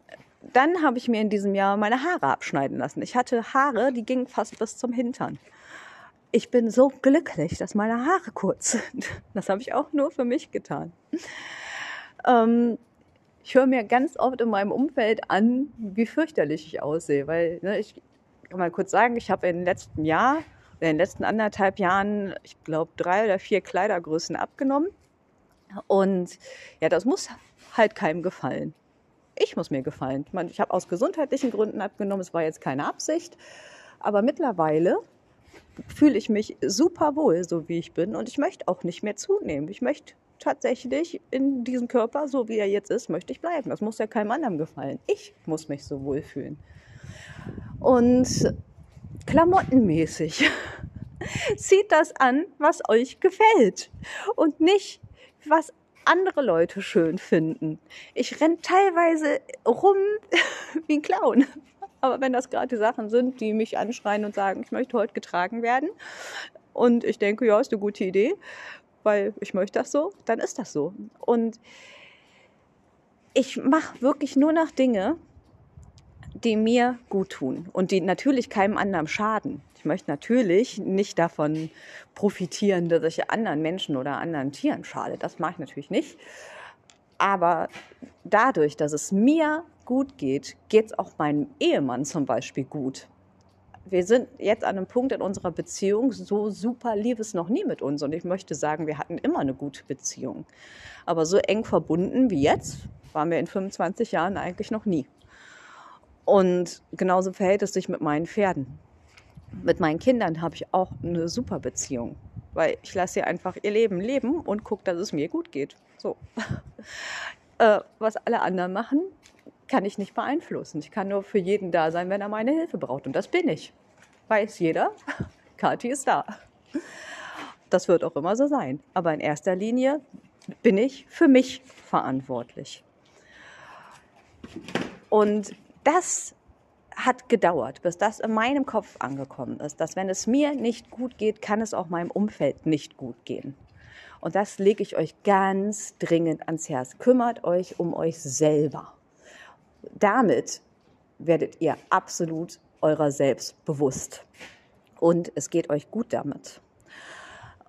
dann habe ich mir in diesem Jahr meine Haare abschneiden lassen. Ich hatte Haare, die gingen fast bis zum Hintern. Ich bin so glücklich, dass meine Haare kurz sind. Das habe ich auch nur für mich getan. Ähm, ich höre mir ganz oft in meinem Umfeld an, wie fürchterlich ich aussehe, weil ne, ich kann mal kurz sagen, ich habe den letzten Jahr, in den letzten anderthalb Jahren, ich glaube, drei oder vier Kleidergrößen abgenommen. Und ja, das muss halt keinem gefallen. Ich muss mir gefallen. Ich habe aus gesundheitlichen Gründen abgenommen, es war jetzt keine Absicht. Aber mittlerweile fühle ich mich super wohl, so wie ich bin. Und ich möchte auch nicht mehr zunehmen. Ich möchte tatsächlich in diesem Körper, so wie er jetzt ist, möchte ich bleiben. Das muss ja keinem anderen gefallen. Ich muss mich so wohlfühlen. Und klamottenmäßig zieht das an, was euch gefällt und nicht, was andere Leute schön finden. Ich renne teilweise rum wie ein Clown. Aber wenn das gerade die Sachen sind, die mich anschreien und sagen, ich möchte heute getragen werden und ich denke, ja, ist eine gute Idee, weil ich möchte das so, dann ist das so. Und ich mache wirklich nur noch Dinge, die mir gut tun und die natürlich keinem anderen schaden. Ich möchte natürlich nicht davon profitieren, dass ich anderen Menschen oder anderen Tieren schade. Das mache ich natürlich nicht. Aber dadurch, dass es mir gut geht, geht es auch meinem Ehemann zum Beispiel gut wir sind jetzt an einem Punkt in unserer Beziehung, so super lief es noch nie mit uns. Und ich möchte sagen, wir hatten immer eine gute Beziehung. Aber so eng verbunden wie jetzt waren wir in 25 Jahren eigentlich noch nie. Und genauso verhält es sich mit meinen Pferden. Mit meinen Kindern habe ich auch eine super Beziehung, weil ich lasse sie einfach ihr Leben leben und gucke, dass es mir gut geht. So. äh, was alle anderen machen, kann ich nicht beeinflussen. Ich kann nur für jeden da sein, wenn er meine Hilfe braucht. Und das bin ich. Weiß jeder, Kathi ist da. Das wird auch immer so sein. Aber in erster Linie bin ich für mich verantwortlich. Und das hat gedauert, bis das in meinem Kopf angekommen ist, dass wenn es mir nicht gut geht, kann es auch meinem Umfeld nicht gut gehen. Und das lege ich euch ganz dringend ans Herz. Kümmert euch um euch selber damit werdet ihr absolut eurer selbst bewusst. Und es geht euch gut damit.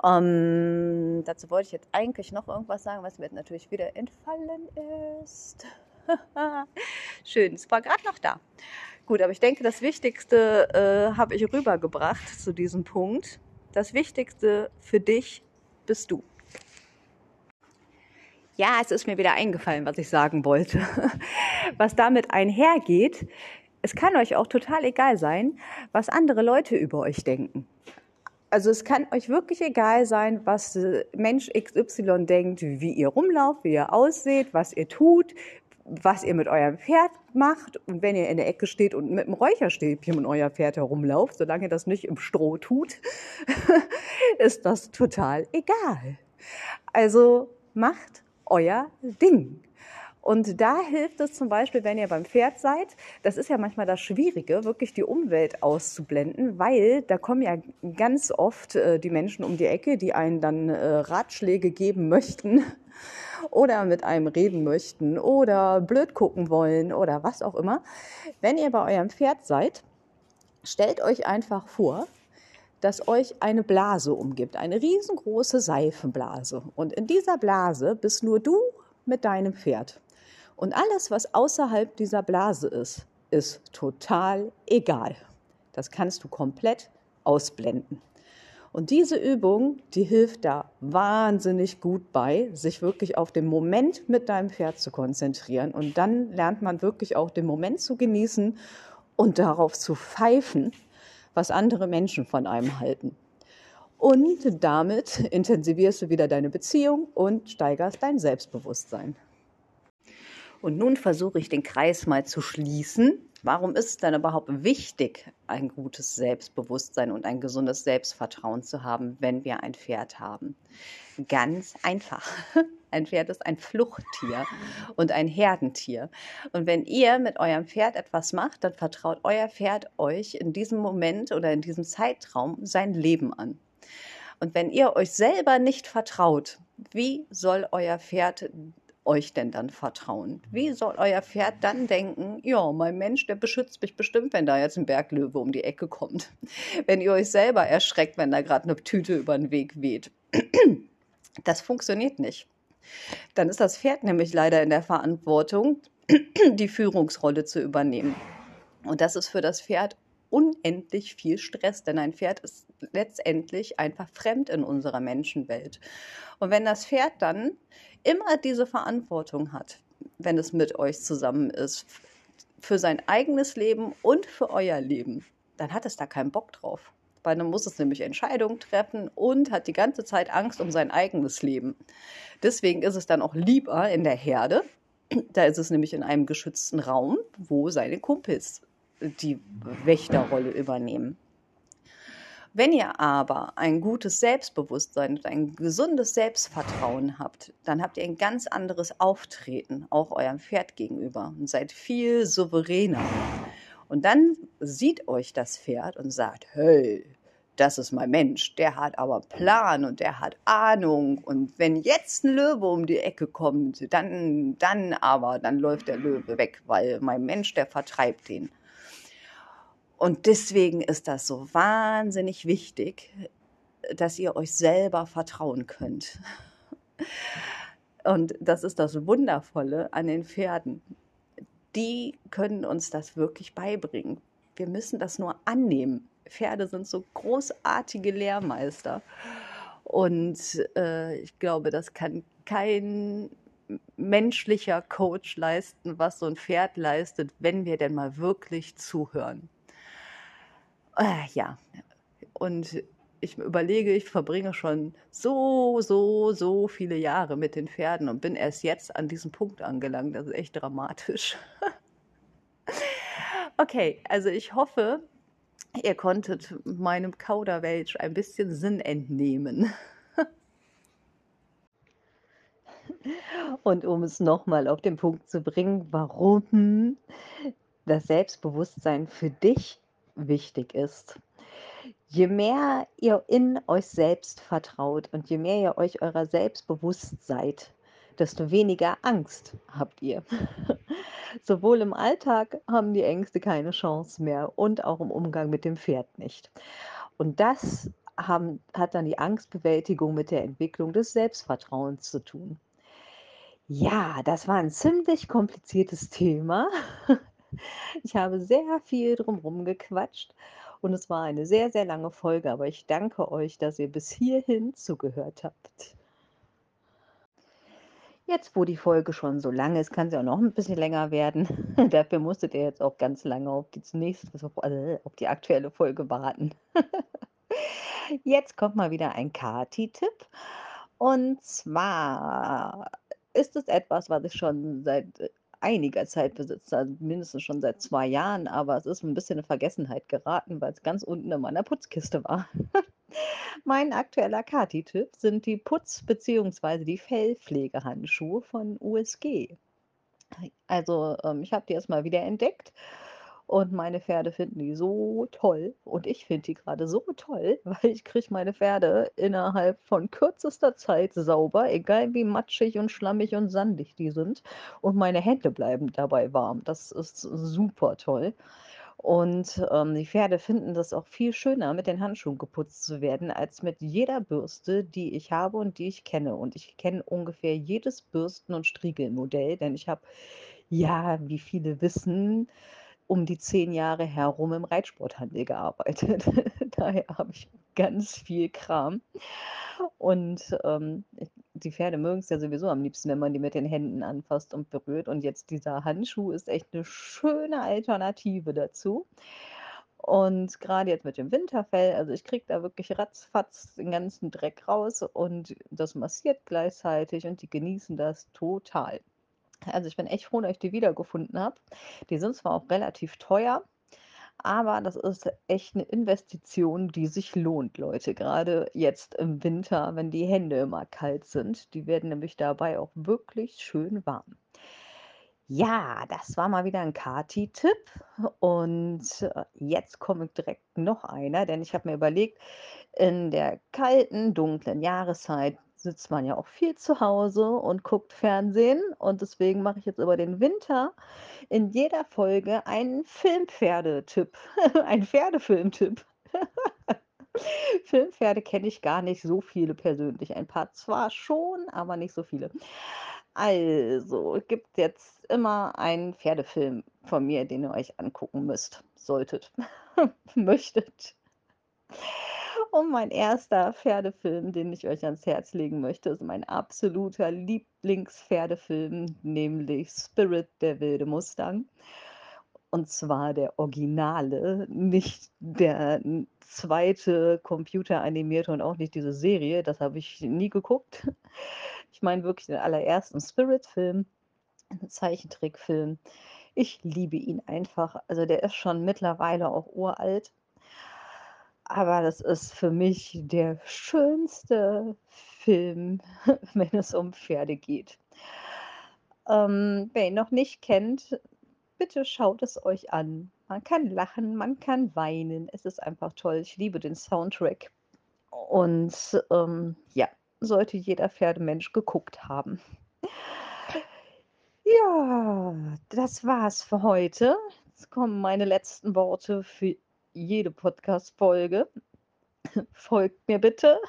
Ähm, dazu wollte ich jetzt eigentlich noch irgendwas sagen, was mir natürlich wieder entfallen ist. Schön, es war gerade noch da. Gut, aber ich denke, das Wichtigste äh, habe ich rübergebracht zu diesem Punkt. Das Wichtigste für dich bist du. Ja, es ist mir wieder eingefallen, was ich sagen wollte. Was damit einhergeht, es kann euch auch total egal sein, was andere Leute über euch denken. Also es kann euch wirklich egal sein, was Mensch XY denkt, wie ihr rumlauft, wie ihr ausseht, was ihr tut, was ihr mit eurem Pferd macht und wenn ihr in der Ecke steht und mit einem Räucherstäbchen mit euer Pferd herumlauft, solange ihr das nicht im Stroh tut, ist das total egal. Also macht euer Ding. Und da hilft es zum Beispiel, wenn ihr beim Pferd seid, das ist ja manchmal das Schwierige, wirklich die Umwelt auszublenden, weil da kommen ja ganz oft äh, die Menschen um die Ecke, die einen dann äh, Ratschläge geben möchten oder mit einem reden möchten oder blöd gucken wollen oder was auch immer. Wenn ihr bei eurem Pferd seid, stellt euch einfach vor, dass euch eine Blase umgibt, eine riesengroße Seifenblase. Und in dieser Blase bist nur du mit deinem Pferd. Und alles, was außerhalb dieser Blase ist, ist total egal. Das kannst du komplett ausblenden. Und diese Übung, die hilft da wahnsinnig gut bei, sich wirklich auf den Moment mit deinem Pferd zu konzentrieren. Und dann lernt man wirklich auch den Moment zu genießen und darauf zu pfeifen, was andere Menschen von einem halten. Und damit intensivierst du wieder deine Beziehung und steigerst dein Selbstbewusstsein. Und nun versuche ich den Kreis mal zu schließen. Warum ist es denn überhaupt wichtig, ein gutes Selbstbewusstsein und ein gesundes Selbstvertrauen zu haben, wenn wir ein Pferd haben? Ganz einfach. Ein Pferd ist ein Fluchttier und ein Herdentier. Und wenn ihr mit eurem Pferd etwas macht, dann vertraut euer Pferd euch in diesem Moment oder in diesem Zeitraum sein Leben an. Und wenn ihr euch selber nicht vertraut, wie soll euer Pferd euch denn dann vertrauen? Wie soll euer Pferd dann denken, ja, mein Mensch, der beschützt mich bestimmt, wenn da jetzt ein Berglöwe um die Ecke kommt. Wenn ihr euch selber erschreckt, wenn da gerade eine Tüte über den Weg weht. Das funktioniert nicht. Dann ist das Pferd nämlich leider in der Verantwortung, die Führungsrolle zu übernehmen. Und das ist für das Pferd unendlich viel Stress, denn ein Pferd ist letztendlich einfach fremd in unserer Menschenwelt. Und wenn das Pferd dann immer diese Verantwortung hat, wenn es mit euch zusammen ist, für sein eigenes Leben und für euer Leben, dann hat es da keinen Bock drauf. Weil dann muss es nämlich Entscheidungen treffen und hat die ganze Zeit Angst um sein eigenes Leben. Deswegen ist es dann auch lieber in der Herde. Da ist es nämlich in einem geschützten Raum, wo seine Kumpels die Wächterrolle übernehmen. Wenn ihr aber ein gutes Selbstbewusstsein und ein gesundes Selbstvertrauen habt, dann habt ihr ein ganz anderes Auftreten, auch eurem Pferd gegenüber und seid viel souveräner. Und dann sieht euch das Pferd und sagt, hey, das ist mein Mensch, der hat aber Plan und der hat Ahnung. Und wenn jetzt ein Löwe um die Ecke kommt, dann, dann aber, dann läuft der Löwe weg, weil mein Mensch, der vertreibt den. Und deswegen ist das so wahnsinnig wichtig, dass ihr euch selber vertrauen könnt. Und das ist das Wundervolle an den Pferden. Die können uns das wirklich beibringen. Wir müssen das nur annehmen. Pferde sind so großartige Lehrmeister. Und äh, ich glaube, das kann kein menschlicher Coach leisten, was so ein Pferd leistet, wenn wir denn mal wirklich zuhören. Äh, ja, und ich überlege, ich verbringe schon so, so, so viele Jahre mit den Pferden und bin erst jetzt an diesem Punkt angelangt. Das ist echt dramatisch. okay, also ich hoffe, ihr konntet meinem Kauderwelsch ein bisschen Sinn entnehmen. Und um es nochmal auf den Punkt zu bringen, warum das Selbstbewusstsein für dich wichtig ist. Je mehr ihr in euch selbst vertraut und je mehr ihr euch eurer selbst bewusst seid, desto weniger Angst habt ihr. Sowohl im Alltag haben die Ängste keine Chance mehr und auch im Umgang mit dem Pferd nicht. Und das haben, hat dann die Angstbewältigung mit der Entwicklung des Selbstvertrauens zu tun. Ja, das war ein ziemlich kompliziertes Thema. Ich habe sehr viel drumherum gequatscht und es war eine sehr, sehr lange Folge, aber ich danke euch, dass ihr bis hierhin zugehört habt. Jetzt, wo die Folge schon so lang ist, kann sie auch noch ein bisschen länger werden. Dafür musstet ihr jetzt auch ganz lange auf die nächste, also auf die aktuelle Folge warten. Jetzt kommt mal wieder ein Kati-Tipp. Und zwar ist es etwas, was ich schon seit einiger Zeit besitze, also mindestens schon seit zwei Jahren, aber es ist ein bisschen in Vergessenheit geraten, weil es ganz unten in meiner Putzkiste war. Mein aktueller Kati-Tipp sind die Putz- bzw. die Fellpflegehandschuhe von USG. Also, ähm, ich habe die erst mal wieder entdeckt und meine Pferde finden die so toll und ich finde die gerade so toll, weil ich kriege meine Pferde innerhalb von kürzester Zeit sauber, egal wie matschig und schlammig und sandig die sind und meine Hände bleiben dabei warm. Das ist super toll. Und, ähm, die Pferde finden das auch viel schöner, mit den Handschuhen geputzt zu werden, als mit jeder Bürste, die ich habe und die ich kenne. Und ich kenne ungefähr jedes Bürsten und Striegelmodell, denn ich habe, ja, wie viele wissen, um die 10 Jahre herum im Reitsporthandel gearbeitet. Daher habe ich ganz viel Kram. Und, ähm, die Pferde mögen's ja sowieso am liebsten, wenn man die mit den Händen anfasst und berührt. Und jetzt dieser Handschuh ist echt 'ne schöne Alternative dazu. Und grade jetzt mit dem Winterfell, also ich kriege da wirklich ratzfatz den ganzen Dreck raus und das massiert gleichzeitig und die genießen das total. Also, ich bin echt froh, dass ich die wiedergefunden habe. Die sind zwar auch relativ teuer, aber das ist echt 'ne Investition, die sich lohnt, Leute, grade jetzt im Winter, wenn die Hände immer kalt sind. Die werden nämlich dabei auch wirklich schön warm. Ja, das war mal wieder 'n Kati-Tipp und, äh, jetzt kommt direkt noch einer, denn ich habe mir überlegt, in der kalten, dunklen Jahreszeit sitzt man ja auch viel zu Hause und guckt Fernsehen und deswegen mache ich jetzt über den Winter in jeder Folge einen Filmpferdetipp, einen Pferdefilmtipp. Filmpferde kenne ich gar nicht so viele persönlich. Ein paar zwar schon, aber nicht so viele. Also, gibt jetzt immer einen Pferdefilm von mir, den ihr euch angucken müsst solltet, möchtet. Und mein erster Pferdefilm, den ich euch ans Herz legen möchte, ist mein absoluter Lieblingspferdefilm, nämlich Spirit, der wilde Mustang. Und zwar der Originale, nicht der 2. computeranimierte und auch nicht diese Serie, das habe ich nie geguckt. Ich meine wirklich den allerersten Spirit-Film, Zeichentrickfilm. Ich liebe ihn einfach. Also, der ist schon mittlerweile auch uralt. Aber das ist für mich der schönste Film, wenn es um Pferde geht. Ähm, wer ihn noch nicht kennt, bitte schaut es euch an. Man kann lachen, man kann weinen. Es ist einfach toll. Ich liebe den Soundtrack. Und, ähm, ja, sollte jeder Pferdemensch geguckt haben. Ja, das war's für heute. Jetzt kommen meine letzten Worte für jede Podcast-Folge. Folgt mir bitte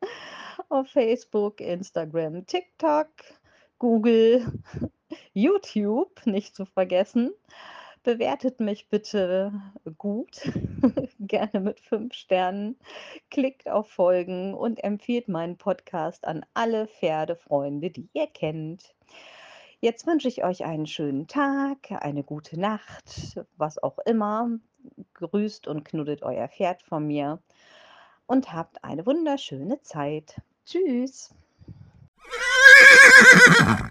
auf Facebook, Instagram, TikTok, Google, YouTube nicht zu vergessen. Bewertet mich bitte gut, gerne mit 5 Sternen. Klickt auf Folgen und empfiehlt meinen Podcast an alle Pferdefreunde, die ihr kennt. Jetzt wünsche ich euch einen schönen Tag, eine gute Nacht, was auch immer. Grüßt und knuddelt euer Pferd von mir und habt eine wunderschöne Zeit. Tschüss.